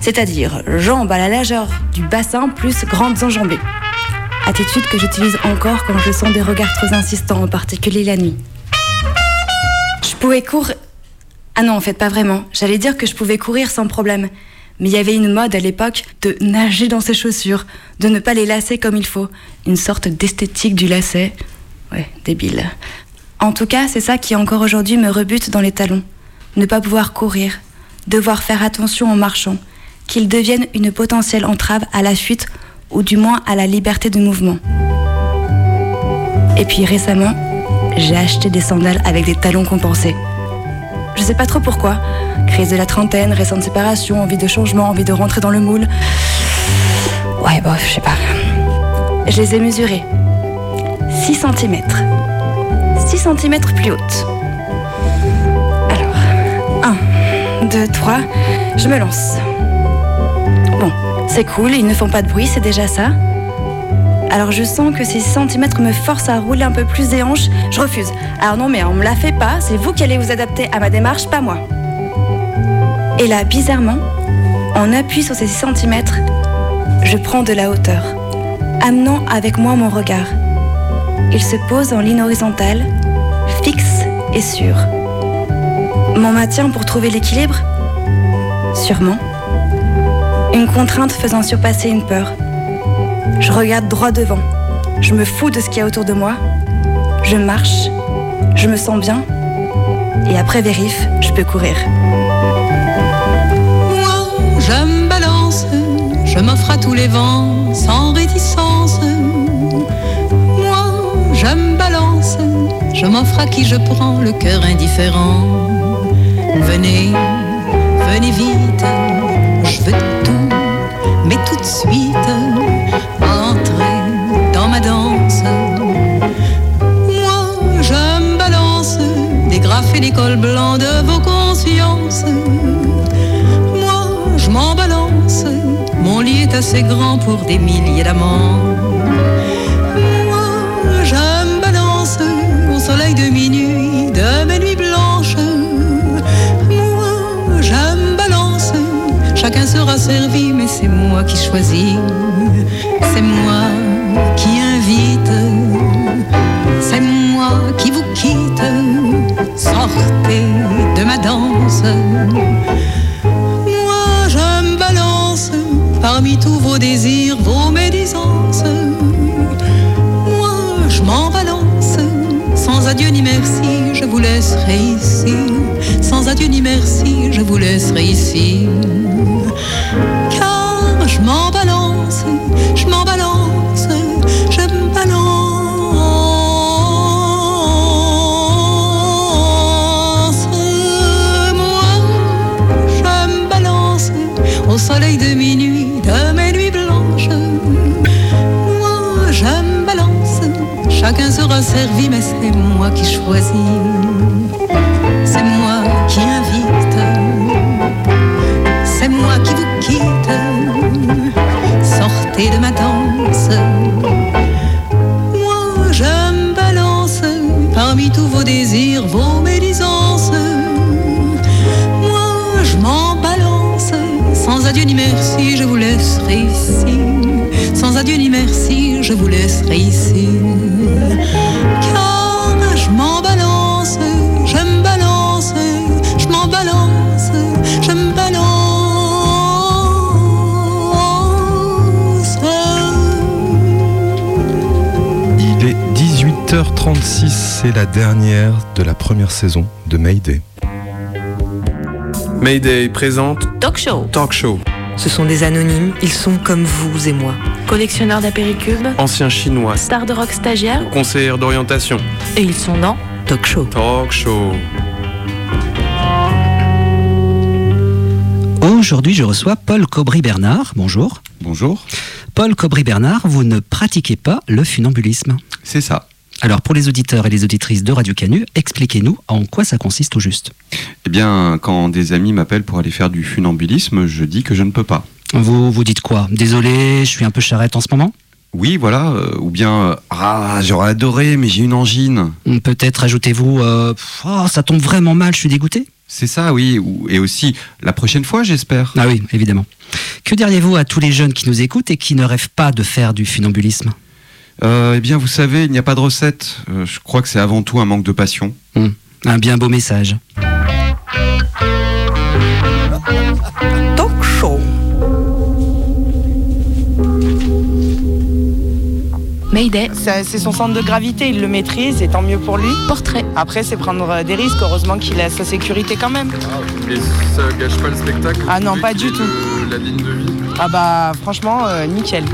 c'est-à-dire jambes à la largeur du bassin plus grandes enjambées. Attitude que j'utilise encore quand je sens des regards trop insistants, en particulier la nuit. Je pouvais courir. Ah non, en fait, pas vraiment. J'allais dire que je pouvais courir sans problème. Mais il y avait une mode à l'époque de nager dans ses chaussures, de ne pas les lasser comme il faut. Une sorte d'esthétique du lacet. Ouais, débile. En tout cas, c'est ça qui encore aujourd'hui me rebute dans les talons. Ne pas pouvoir courir, devoir faire attention en marchant, qu'ils deviennent une potentielle entrave à la fuite ou du moins à la liberté de mouvement. Et puis récemment, j'ai acheté des sandales avec des talons compensés. Je sais pas trop pourquoi. Crise de la trentaine, récente séparation, envie de changement, envie de rentrer dans le moule. Ouais, bof, je sais pas. Je les ai mesurés. 6 cm. 6 cm plus haute. Alors, 1, 2, 3, je me lance. C'est cool, ils ne font pas de bruit, c'est déjà ça. Alors je sens que ces centimètres me forcent à rouler un peu plus des hanches. Je refuse. Alors non, mais on me la fait pas. C'est vous qui allez vous adapter à ma démarche, pas moi. Et là, bizarrement, en appui sur ces 6 centimètres, je prends de la hauteur, amenant avec moi mon regard. Il se pose en ligne horizontale, fixe et sûr. Mon maintien pour trouver l'équilibre? Sûrement. Une contrainte faisant surpasser une peur. Je regarde droit devant. Je me fous de ce qu'il y a autour de moi. Je marche. Je me sens bien. Et après vérif, je peux courir. Moi, je me balance, je m'offre à tous les vents, sans réticence. Moi, je me balance, je m'offre à qui je prends le cœur indifférent. Venez, venez vite, je veux mais tout de suite, entrez dans ma danse. Moi, je me balance, dégrafer les cols blancs de vos consciences. Moi, je m'en balance, mon lit est assez grand pour des milliers d'amants. Sera servi, mais c'est moi qui choisis. C'est moi qui invite, c'est moi qui vous quitte. Sortez de ma danse. Moi, je me balance parmi tous vos désirs, vos médisances. Moi, adieu ni merci, je vous laisserai ici. Sans adieu ni merci, je vous laisserai ici. Car je m'en balance, je m'en balance, je me balance. Moi, je me balance au soleil de minuit, de mes nuits blanches. Moi, je me balance, chacun sera servi, mais c'est moi qui choisis. Sortez de ma danse. Moi, je me balance parmi tous vos désirs, vos médisances. Moi, je m'en balance. Sans adieu ni merci, je vous laisserai ici. Sans adieu ni merci, je vous laisserai ici. 18h36, c'est la dernière de la première saison de Mayday. Mayday présente Talk show. Talk Show. Ce sont des anonymes, ils sont comme vous et moi. Collectionneurs d'apéricubes, Ancien chinois. stars de rock stagiaires, Conseillère d'orientation. et ils sont dans Talk show. Talk Show. Aujourd'hui, je reçois Paul Cobry-Bernard. Bonjour. Bonjour. Paul Cobry-Bernard, vous ne pratiquez pas le funambulisme. C'est ça. Alors, pour les auditeurs et les auditrices de Radio Canu, expliquez-nous en quoi ça consiste au juste. Eh bien, quand des amis m'appellent pour aller faire du funambulisme, je dis que je ne peux pas. Vous vous dites quoi? Désolé, je suis un peu charrette en ce moment? Oui, voilà. euh, ou bien, euh, ah, j'aurais adoré, mais j'ai une angine. Peut-être ajoutez-vous euh, oh, ça tombe vraiment mal, je suis dégoûté C'est ça, oui. ou- Et aussi, la prochaine fois, j'espère. Ah oui, évidemment. Que diriez-vous à tous les jeunes qui nous écoutent et qui ne rêvent pas de faire du funambulisme? Eh bien, vous savez, il n'y a pas de recette. Euh, je crois que c'est avant tout un manque de passion. Hmm, Un bien beau message. Talk show. Mayday. C'est c'est son centre de gravité, il le maîtrise et tant mieux pour lui. Portrait. Après, c'est prendre euh, des risques, heureusement qu'il a sa sécurité quand même. Mais ça gâche pas le spectacle Ah non, pas du tout. La ligne de vie? Ah bah franchement, euh, nickel.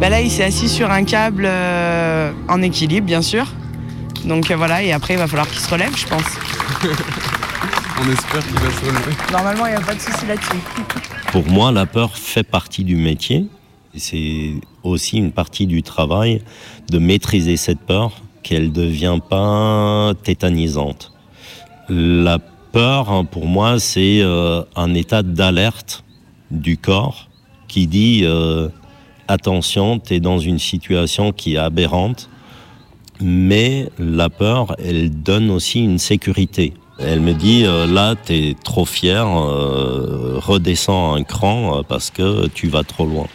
Bah là, il s'est assis sur un câble euh, en équilibre, bien sûr. Donc euh, voilà, et après, il va falloir qu'il se relève, je pense. *laughs* On espère qu'il va se relever. Normalement, il n'y a pas de souci là-dessus. *laughs* Pour moi, la peur fait partie du métier. C'est aussi une partie du travail de maîtriser cette peur, qu'elle ne devient pas tétanisante. La peur, hein, pour moi, c'est euh, un état d'alerte du corps qui dit euh, attention, tu es dans une situation qui est aberrante. Mais la peur, elle donne aussi une sécurité. Elle me dit euh, là, tu es trop fier, euh, redescends un cran euh, parce que tu vas trop loin.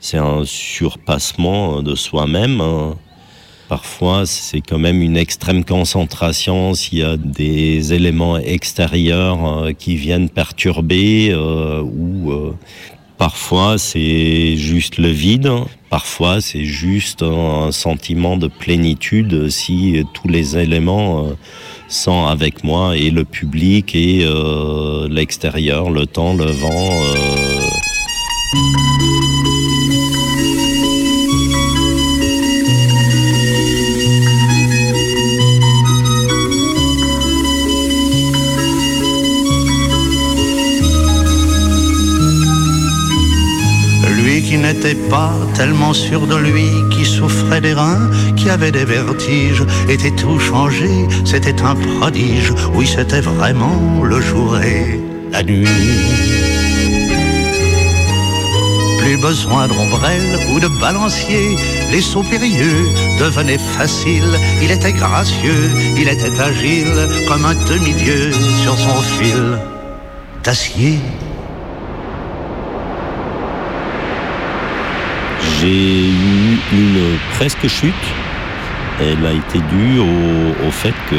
C'est un surpassement de soi-même. hein. Parfois, c'est quand même une extrême concentration s'il y a des éléments extérieurs qui viennent perturber ou parfois c'est juste le vide, parfois c'est juste un sentiment de plénitude si tous les éléments euh, sont avec moi et le public et euh, l'extérieur, le temps, le vent. euh, qui n'était pas tellement sûr de lui, qui souffrait des reins, qui avait des vertiges, était tout changé, c'était un prodige. Oui, c'était vraiment le jour et la nuit. Plus besoin d'ombrelle ou de balancier, les sauts périlleux devenaient faciles. Il était gracieux, il était agile, comme un demi-dieu sur son fil d'acier. J'ai eu une presque chute. Elle a été due au, fait que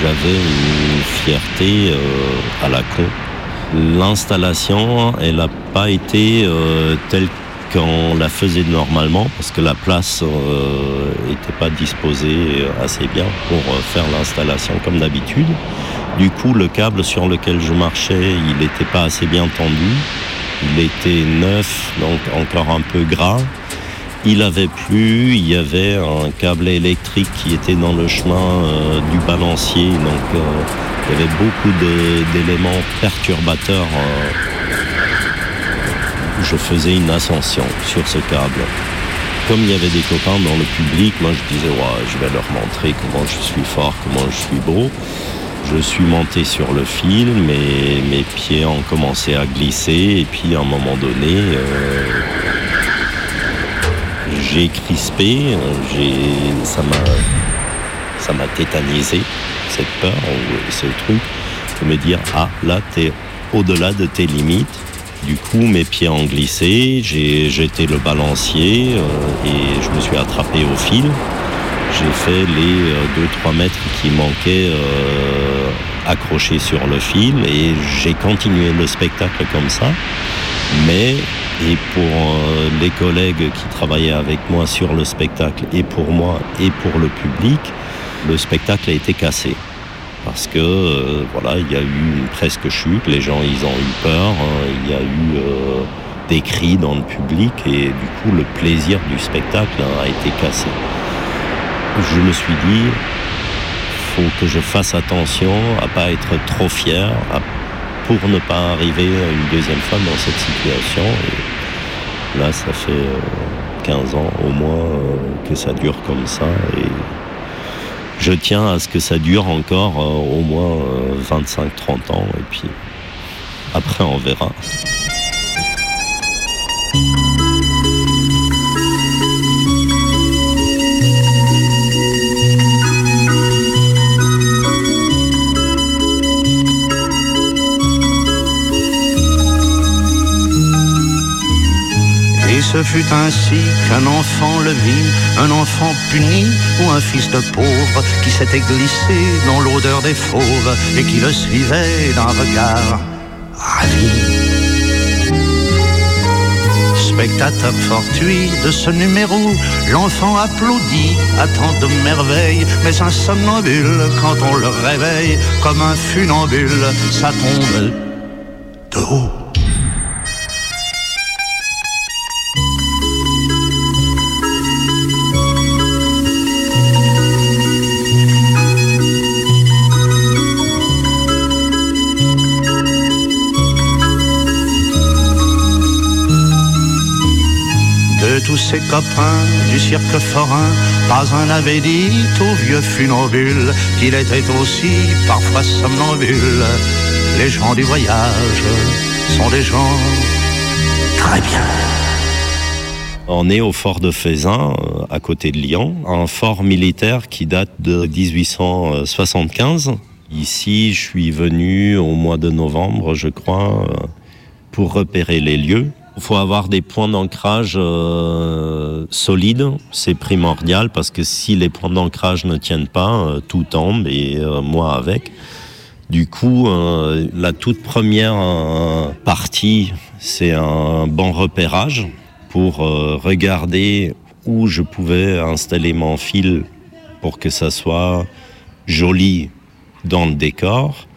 j'avais une fierté euh, à la con. L'installation, elle n'a pas été euh, telle qu'on la faisait normalement parce que la place n'était pas disposée assez bien pour faire l'installation comme d'habitude. Du coup, le câble sur lequel je marchais, il n'était pas assez bien tendu. Il était neuf, donc encore un peu gras. Il avait plu, il y avait un câble électrique qui était dans le chemin euh, du balancier, donc euh, il y avait beaucoup d'éléments perturbateurs. euh, je faisais une ascension sur ce câble. Comme il y avait des copains dans le public, moi je disais ouais, je vais leur montrer comment je suis fort, comment je suis beau. Je suis monté sur le fil, mais mes pieds ont commencé à glisser et puis à un moment donné, euh, j'ai crispé, ça m'a, ça m'a tétanisé cette peur, ce truc, de me dire ah là t'es au-delà de tes limites. Du coup, mes pieds ont glissé, j'ai jeté le balancier euh, et je me suis attrapé au fil. J'ai fait les 2-3 mètres qui manquaient euh, accrochés sur le fil et j'ai continué le spectacle comme ça. Mais, et pour euh, les collègues qui travaillaient avec moi sur le spectacle, et pour moi, et pour le public, le spectacle a été cassé. Parce que, euh, voilà, il y a eu une presque chute, les gens, ils ont eu peur, hein, il y a eu euh, des cris dans le public, et du coup, le plaisir du spectacle hein, a été cassé. Je me suis dit, faut que je fasse attention à pas être trop fier, pour ne pas arriver une deuxième fois dans cette situation. Là, ça fait euh, 15 ans au moins euh, que ça dure comme ça. Et je tiens à ce que ça dure encore euh, au moins 25-30 ans. Et puis après, on verra. Ce fut ainsi qu'un enfant le vit, un enfant puni ou un fils de pauvre qui s'était glissé dans l'odeur des fauves et qui le suivait d'un regard ravi. Spectateur fortuit de ce numéro, l'enfant applaudit à tant de merveilles, mais un somnambule, quand on le réveille, comme un funambule, ça tombe de haut. Ses copains du cirque forain, pas un n'avait dit au vieux funambule qu'il était aussi parfois somnambule. Les gens du voyage sont des gens très bien. On est au fort de Faisin, euh, à côté de Lyon, un fort militaire qui date de 1875. Ici, je suis venu au mois de novembre, je crois, euh, pour repérer les lieux. Il faut avoir des points d'ancrage euh, solides, c'est primordial parce que si les points d'ancrage ne tiennent pas, euh, tout tombe et euh, moi avec. Du coup, la toute première partie, c'est un bon repérage pour regarder où je pouvais installer mon fil pour que ça soit joli dans le décor,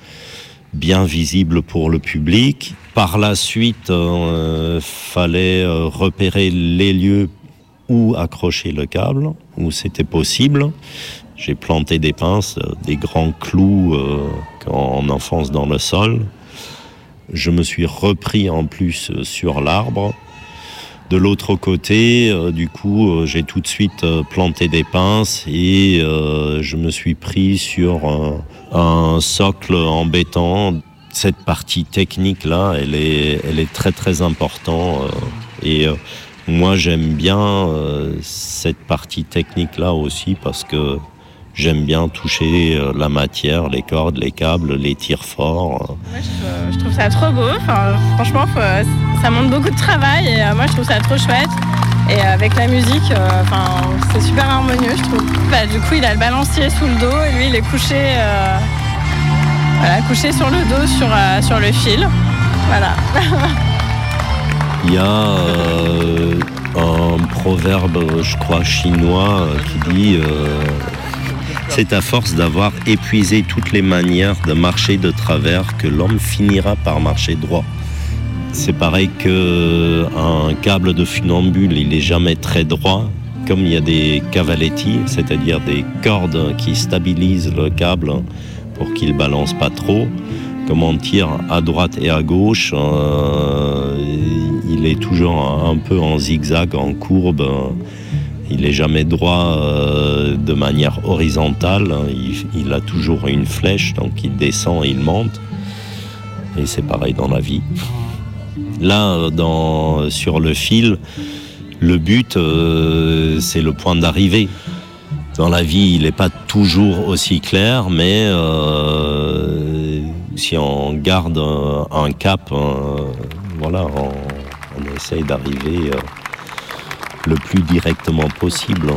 bien visible pour le public. Par la suite, euh, fallait euh, repérer les lieux où accrocher le câble, où c'était possible. J'ai planté des pinces, euh, des grands clous euh, qu'on enfonce dans le sol. Je me suis repris en plus euh, sur l'arbre. De l'autre côté, du coup, j'ai tout de suite planté des pinces et je me suis pris sur un socle en béton. Cette partie technique là, elle est, elle est très très importante euh, et euh, moi j'aime bien euh, cette partie technique là aussi parce que j'aime bien toucher la matière, les cordes, les câbles, les tirs forts. Je, trouve- ça trop beau. Enfin, franchement, ça montre beaucoup de travail et moi, je trouve ça trop chouette. Et avec la musique, c'est super harmonieux, je trouve. Bah, du coup, il a le balancier sous le dos et lui, il est couché, voilà, couché sur le dos sur, euh, le fil. Voilà. *laughs* Il y a euh, un proverbe, je crois, chinois euh, qui dit C'est à force d'avoir épuisé toutes les manières de marcher de travers que l'homme finira par marcher droit. C'est pareil que un câble de funambule, il est jamais très droit. Comme il y a des cavaletti, c'est-à-dire des cordes qui stabilisent le câble pour qu'il balance pas trop. Comme on tire à droite et à gauche, euh, il est toujours un, peu en zigzag, en courbe. Il est jamais droit euh, de manière horizontale. Il, a toujours une flèche, donc il descend et il monte. Et c'est pareil dans la vie. Là, sur le fil, le but, euh, c'est le point d'arrivée. Dans la vie, il n'est pas toujours aussi clair, mais euh, si on garde un, cap, un- voilà, on, on essaye d'arriver euh, le plus directement possible.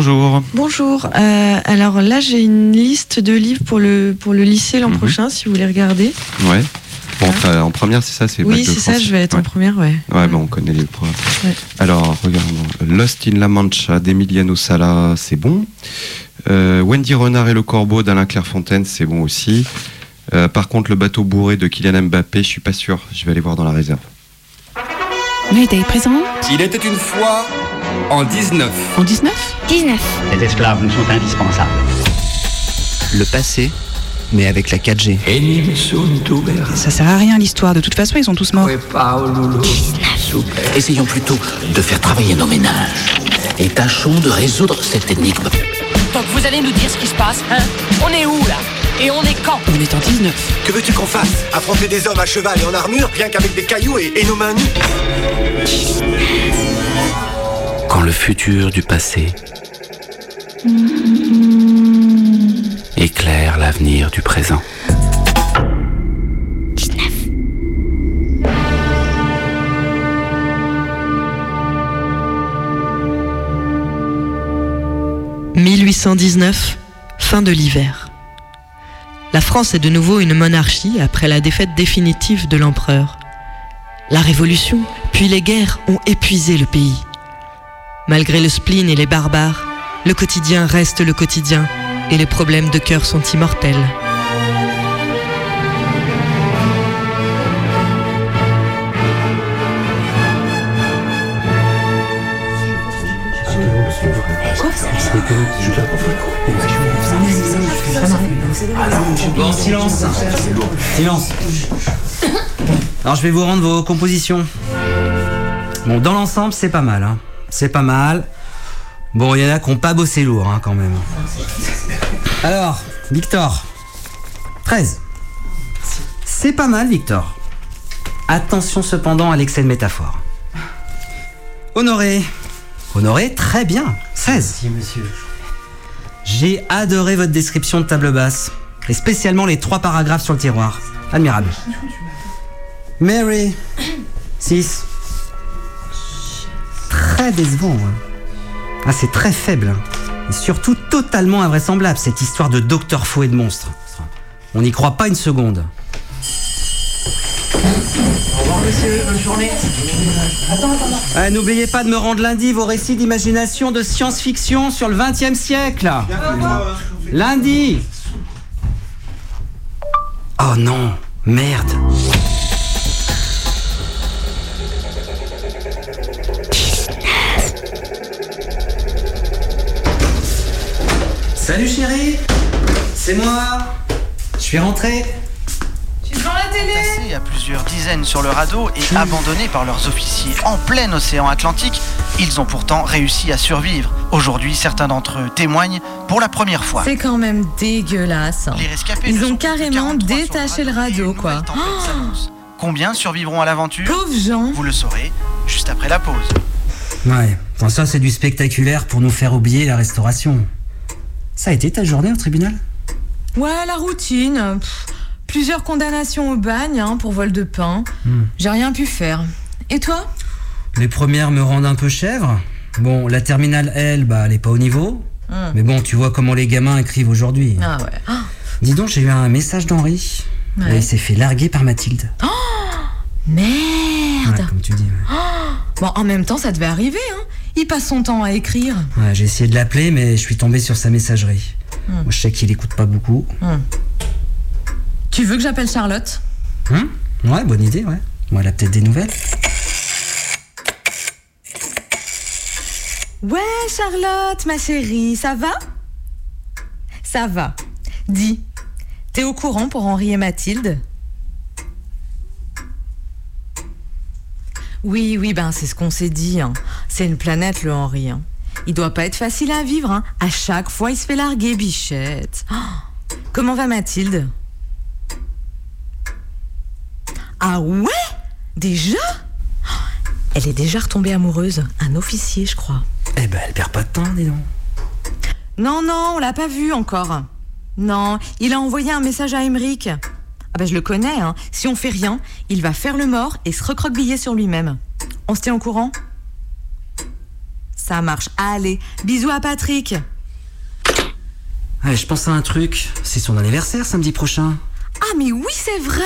Bonjour. Bonjour. Euh, alors là, j'ai une liste de livres pour le, pour le lycée l'an Mhm. prochain, si vous voulez regarder. Ouais. Bon, t'as- en première, c'est ça, c'est Oui, c'est ça, je vais être en première, ouais. Ouais, bon, on connaît les programmes. Ouais. Alors, regardons. Lost in La Mancha d'Emiliano Sala, c'est bon. Euh, Wendy Renard et le Corbeau d'Alain Clairefontaine, c'est bon aussi. Euh, par contre, le bateau bourré de Kylian Mbappé, je suis pas sûr. Je vais aller voir dans la réserve. Mayday présente Il était une fois en 19. en 19 19. Les esclaves nous sont indispensables. Le passé, mais avec la 4G. Ça sert à rien l'histoire, de toute façon ils sont tous morts. Essayons plutôt de faire travailler nos ménages. Et tâchons de résoudre cette énigme. Donc vous allez nous dire ce qui se passe, hein? On est où là? Et on est quand On est en 19. Que veux-tu qu'on fasse? Affronter des hommes à cheval et en armure, rien qu'avec des cailloux et, et nos mains nues? Quand le futur du passé éclaire l'avenir du présent. « 1819, fin de l'hiver. La France est de nouveau une monarchie après la défaite définitive de l'empereur. La révolution, puis les guerres ont épuisé le pays. Malgré le spleen et les barbares, le quotidien reste le quotidien et les problèmes de cœur sont immortels. Bon, silence. Silence. Alors, je vais vous rendre vos compositions. Bon, dans l'ensemble, c'est pas mal. hein. C'est pas mal. Bon, il y en a qui n'ont pas bossé lourd, hein, quand même. Alors, Victor. 13. C'est pas mal, Victor. Attention cependant à l'excès de métaphore. Honoré. Honoré, très bien. 16. monsieur. J'ai adoré votre description de table basse. Et spécialement les trois paragraphes sur le tiroir. Admirable. Mary. 6. Très décevant. hein. Ah, c'est très faible. hein. Et surtout totalement invraisemblable, cette histoire de docteur fou et de monstre. On n'y croit pas une seconde. Monsieur, bonne journée. Attends, attends, attends. Ah, N'oubliez pas de me rendre lundi vos récits d'imagination de science-fiction sur le 20 e siècle. Lundi. Oh non, merde. Salut chérie, c'est moi. Je suis rentré. Tu devant la télé à plusieurs dizaines sur le radeau et abandonnés par leurs officiers en plein océan Atlantique, ils ont pourtant réussi à survivre. Aujourd'hui, certains d'entre eux témoignent pour la première fois. C'est quand même dégueulasse. Les rescapés Ils ont carrément 43 sur détaché le radio, quoi. Combien survivront à l'aventure Pauvres gens. Vous le saurez juste après la pause. Ouais, enfin, ça c'est du spectaculaire pour nous faire oublier la restauration. Ça a été ta journée au tribunal? Ouais, la routine. Pff, plusieurs condamnations au bagne hein, pour vol de pain. Hmm. J'ai rien pu faire. Et toi? Les premières me rendent un peu chèvre. Bon, la terminale, elle, bah, elle est pas au niveau. Hum. Mais bon, tu vois comment les gamins écrivent aujourd'hui. Ah ouais. Ah, Dis donc, j'ai eu un message d'Henri. Ouais. Il s'est fait larguer par Mathilde. merde Ouais, comme tu dis. ouais. Oh Bon, en même temps, ça devait arriver, hein. Il passe son temps à écrire. Ouais, j'ai essayé de l'appeler, mais je suis tombé sur sa messagerie. Hmm. Moi, je sais qu'il écoute pas beaucoup. Tu veux que j'appelle Charlotte Hein Ouais, bonne idée, ouais. Bon, elle a peut-être des nouvelles. Ouais, Charlotte, ma chérie, ça va? Ça va. Dis, t'es au courant pour Henri et Mathilde? Oui, oui, ben c'est ce qu'on s'est dit. hein. C'est une planète, le Henri. hein. Il doit pas être facile à vivre. hein. À chaque fois, il se fait larguer, bichette. Oh, comment va Mathilde? Ah ouais? Déjà? Elle est déjà retombée amoureuse. Un officier, je crois. Eh ben, elle perd pas de temps, dis donc. Non, non, on l'a pas vu encore. Non, il a envoyé un message à Emeric. Ah ben je le connais, hein. Si on fait rien, il va faire le mort et se recroqueviller sur lui-même. On se tient au courant? Ça marche. Allez, bisous à Patrick. Ouais, je pense à un truc. C'est son anniversaire samedi prochain. Ah mais oui, c'est vrai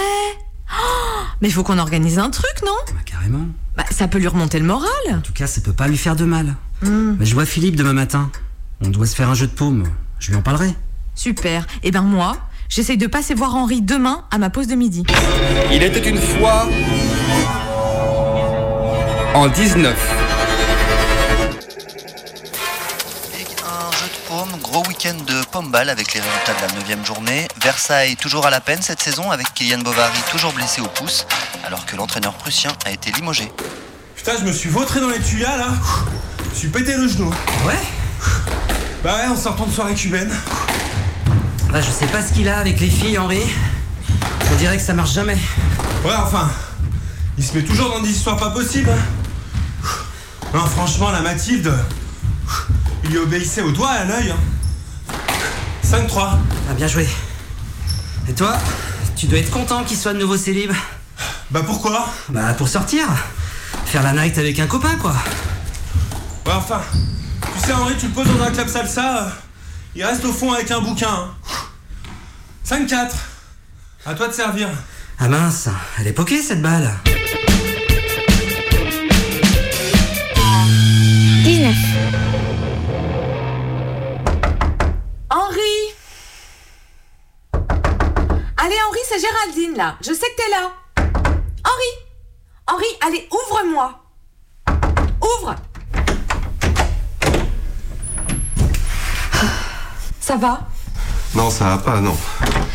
Oh, Mais il faut qu'on organise un truc, non? Bah, carrément. Bah, ça peut lui remonter le moral. En tout cas, ça peut pas lui faire de mal. Hmm, Mais je vois Philippe demain matin. On doit se faire un jeu de paume. Je lui en parlerai. super. Et ben moi, j'essaye de passer voir Henri demain à ma pause de midi. Il était une fois en 19. Week-end de pomme-balle avec les résultats de la 9 journée. Versailles toujours à la peine cette saison avec Kylian Bovary toujours blessé au pouce alors que l'entraîneur prussien a été limogé. Putain, je me suis vautré dans les tuyas là. Je me suis pété le genou. Ouais Bah ouais, en sortant de soirée cubaine. Bah, je sais pas ce qu'il a avec les filles, Henri. On dirait que ça marche jamais. Ouais, enfin, il se met toujours dans des histoires pas possibles. hein. Non, franchement, la Mathilde, il lui obéissait au doigt et à l'œil. hein. 5-3. Ah, bien joué. Et toi Tu dois être content qu'il soit de nouveau célib. Bah pourquoi? Bah, pour sortir. Faire la night avec un copain, quoi. Ouais, enfin, tu sais, Henri, tu le poses dans un club salsa, euh, il reste au fond avec un bouquin. hein. 5-4. À toi de servir. Ah mince, elle est poquée cette balle. Là. Je sais que t'es là. Henri Henri, allez, ouvre-moi. Ouvre Ça va? Non, ça va pas, non.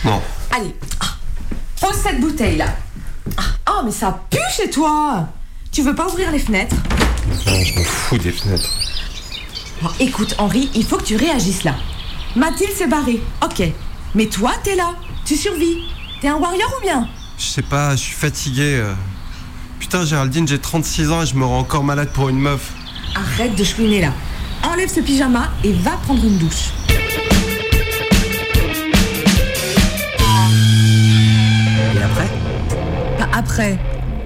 Non. Allez, ah, pose cette bouteille là. Ah, Oh, mais ça pue chez toi Tu veux pas ouvrir les fenêtres? Non, je m'en fous des fenêtres. Bon, Écoute Henri, il faut que tu réagisses là. Mathilde s'est barrée, ok. Mais toi, t'es là. Tu survis. T'es un warrior ou bien Je sais pas, je suis fatigué. euh. Putain, Géraldine, j'ai 36 ans et je me rends encore malade pour une meuf. Arrête de chouiner là. Enlève ce pyjama et va prendre une douche. Et après? Bah, Après,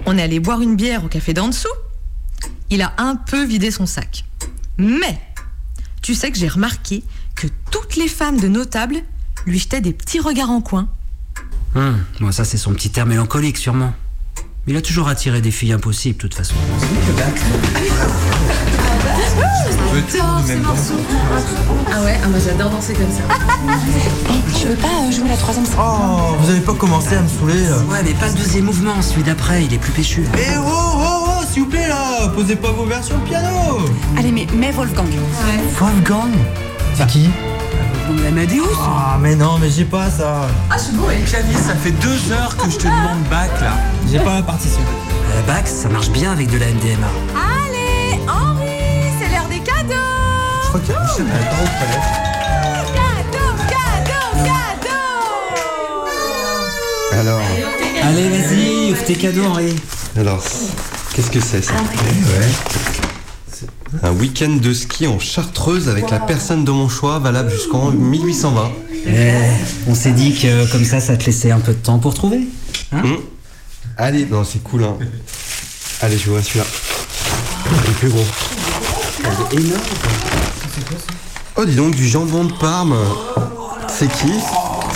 on est allé boire une bière au café d'en dessous. Il a un peu vidé son sac. Mais, tu sais que j'ai remarqué que toutes les femmes de notables lui jetaient des petits regards en coin. Hum, Bon, ça, c'est son petit air mélancolique, sûrement. Il a toujours attiré des filles impossibles, de toute façon. Ah ouais, ah moi j'adore danser comme ça. Je veux pas euh, jouer la troisième Oh, vous avez pas commencé à me saouler là Ouais, mais pas le deuxième mouvement, celui d'après, il est plus péchu. Eh oh, oh, oh, s'il vous plaît là Posez pas vos verres sur le piano Allez, mais mets Wolfgang. Wolfgang? C'est qui? Ah, mais non, mais j'ai pas ça. Ah, je suis beau, Clavier, ça fait deux heures que je te demande bac là. J'ai pas la partition. La Bax, ça marche bien avec de la MDMA. Allez, Henri, c'est l'heure des cadeaux. Je crois qu'il y a Michel à la aux toilettes. Cadeaux, cadeaux, cadeaux Alors, Allez, vas-y, ouvre tes cadeaux, Henri. alors, qu'est-ce que c'est ça Un week-end de ski en Chartreuse avec la personne de mon choix, valable jusqu'en 1820. Eh, on s'est dit que comme ça, ça te laissait un peu de temps pour trouver. Hein Hum. Allez, non, c'est cool, hein. Allez, je vois celui-là. Le plus gros. Elle est énorme. Oh, dis donc, du jambon de Parme. C'est qui?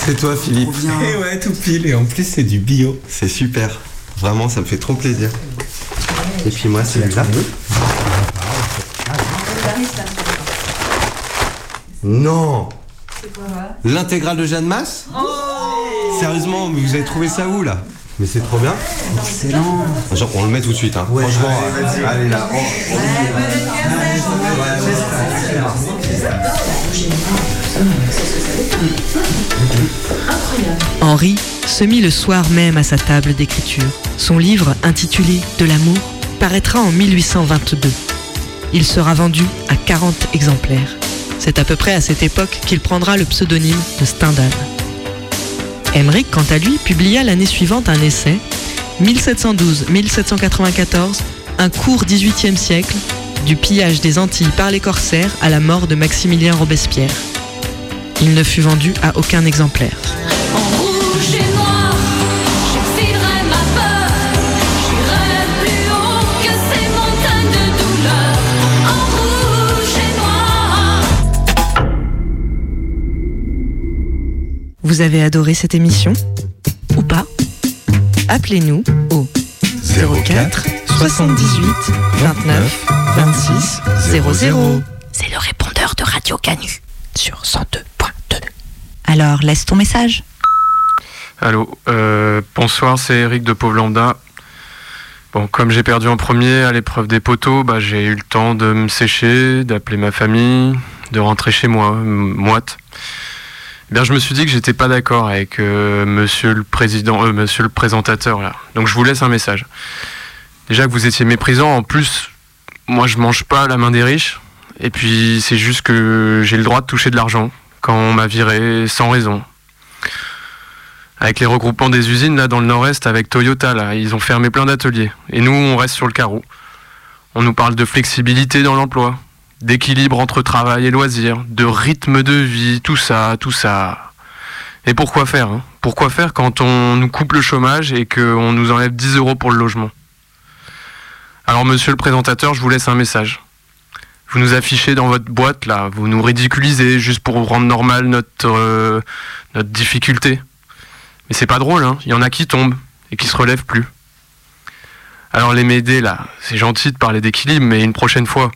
C'est toi, Philippe. Eh ouais, tout pile. Et en plus, c'est du bio. C'est super. Vraiment, ça me fait trop plaisir. Et puis moi, c'est Non L'intégrale de Jeanne Masse Sérieusement, mais vous avez trouvé ça où là? Mais c'est trop bien. Excellent. Genre, on le met tout de suite, hein. Franchement, allez, allez là. Henri se mit le soir même à sa table d'écriture. Son livre, intitulé De l'amour, paraîtra en 1822. Il sera vendu à 40 exemplaires. C'est à peu près à cette époque qu'il prendra le pseudonyme de Stendhal. Emmerich, quant à lui, publia l'année suivante un essai, 1712-1794, un court XVIIIe siècle, du pillage des Antilles par les corsaires à la mort de Maximilien Robespierre. Il ne fut vendu à aucun exemplaire. Vous avez adoré cette émission Ou pas? Appelez-nous au 04 78 29 26 00. C'est le répondeur de Radio Canu sur 102.2. Alors, laisse ton message. Allô, euh, bonsoir, c'est Eric de Pauvre Lambda. Bon, comme j'ai perdu en premier à l'épreuve des poteaux, bah, j'ai eu le temps de me sécher, d'appeler ma famille, de rentrer chez moi, moite. Eh je me suis dit que j'étais pas d'accord avec euh, Monsieur le président, euh, Monsieur le présentateur là. Donc, je vous laisse un message. Déjà que vous étiez méprisant, en plus, moi, je mange pas la main des riches. Et puis, c'est juste que j'ai le droit de toucher de l'argent quand on m'a viré sans raison. Avec les regroupements des usines là dans le nord-est avec Toyota là, ils ont fermé plein d'ateliers. Et nous on reste sur le carreau. On nous parle de flexibilité dans l'emploi, d'équilibre entre travail et loisirs, de rythme de vie, tout ça, tout ça. Et pourquoi faire hein? Pourquoi faire quand on nous coupe le chômage et qu'on nous enlève 10 euros pour le logement? Alors monsieur le présentateur, je vous laisse un message. Vous nous affichez dans votre boîte là, vous nous ridiculisez juste pour rendre normal notre, euh, notre difficulté. Mais c'est pas drôle, hein. Il y en a qui tombent et qui se relèvent plus. Alors les m'aider là, c'est gentil de parler d'équilibre, mais une prochaine fois,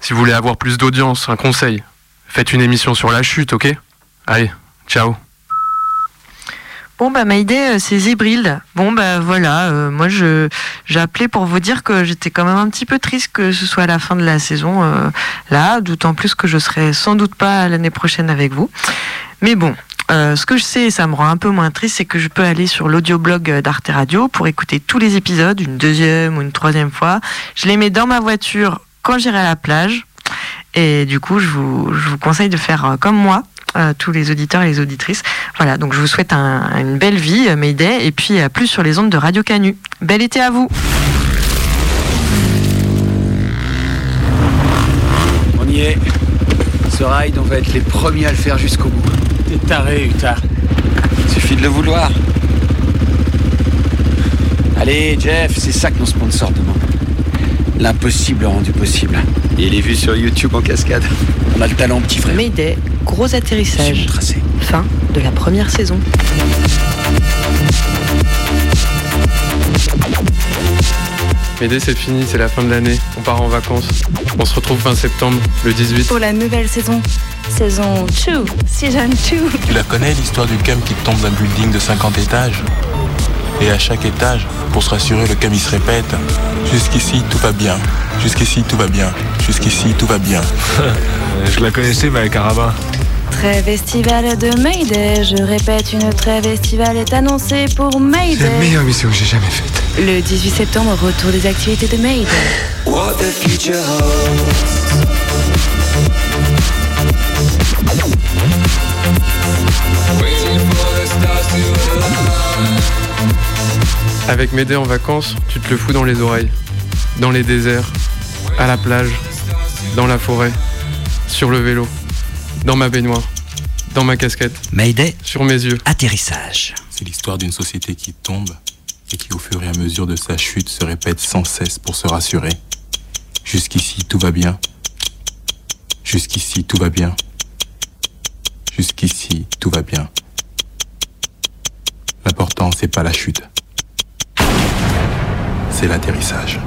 si vous voulez avoir plus d'audience, un conseil, faites une émission sur la chute, ok? Allez, ciao. Bon bah Maïdé, euh, c'est Zébrilde. Bon bah voilà, euh, moi je j'ai appelé pour vous dire que j'étais quand même un petit peu triste que ce soit la fin de la saison euh, là, d'autant plus que je serai sans doute pas l'année prochaine avec vous. Mais bon, ce que je sais, et ça me rend un peu moins triste, c'est que je peux aller sur l'audioblog d'Arte Radio pour écouter tous les épisodes une deuxième ou une troisième fois. Je les mets dans ma voiture quand j'irai à la plage. Et du coup, je vous, je vous conseille de faire euh, comme moi, euh, tous les auditeurs et les auditrices. Voilà, donc je vous souhaite un- une belle vie, euh, Mayday, et puis à plus sur les ondes de Radio Canu. Bel été à vous On y est. Ce ride, on va être les premiers à le faire jusqu'au bout. T'es taré, Utah. Suffit de le vouloir. Allez, Jeff, c'est ça que nos sponsors demandent. L'impossible rendu possible. Et il est vu sur YouTube en cascade. On a le talent, petit frère. Mayday, gros atterrissage. Fin de la première saison. M'aider c'est fini, c'est la fin de l'année. On part en vacances. On se retrouve fin septembre, le 18. Pour la nouvelle saison, saison 2, season 2. Tu la connais l'histoire du cam qui tombe d'un building de 50 étages? Et à chaque étage, pour se rassurer, le cam il se répète Jusqu'ici tout va bien, jusqu'ici tout va bien, jusqu'ici tout va bien. *laughs* Je la connaissais, mais avec un rabbin. Trêve estivale de Mayday, je répète, une trêve estivale est annoncée pour Mayday. mission que j'ai jamais faite. Le 18 septembre, retour des activités de Mayday. What the future holds. Avec Médée en vacances, tu te le fous dans les oreilles. Dans les déserts, à la plage, dans la forêt, sur le vélo, dans ma baignoire, dans ma casquette. Mayday. Sur mes yeux. Atterrissage. C'est l'histoire d'une société qui tombe et qui, au fur et à mesure de sa chute, se répète sans cesse pour se rassurer. Jusqu'ici tout va bien. Jusqu'ici tout va bien. Jusqu'ici, tout va bien. L'important, c'est pas la chute. C'est l'atterrissage.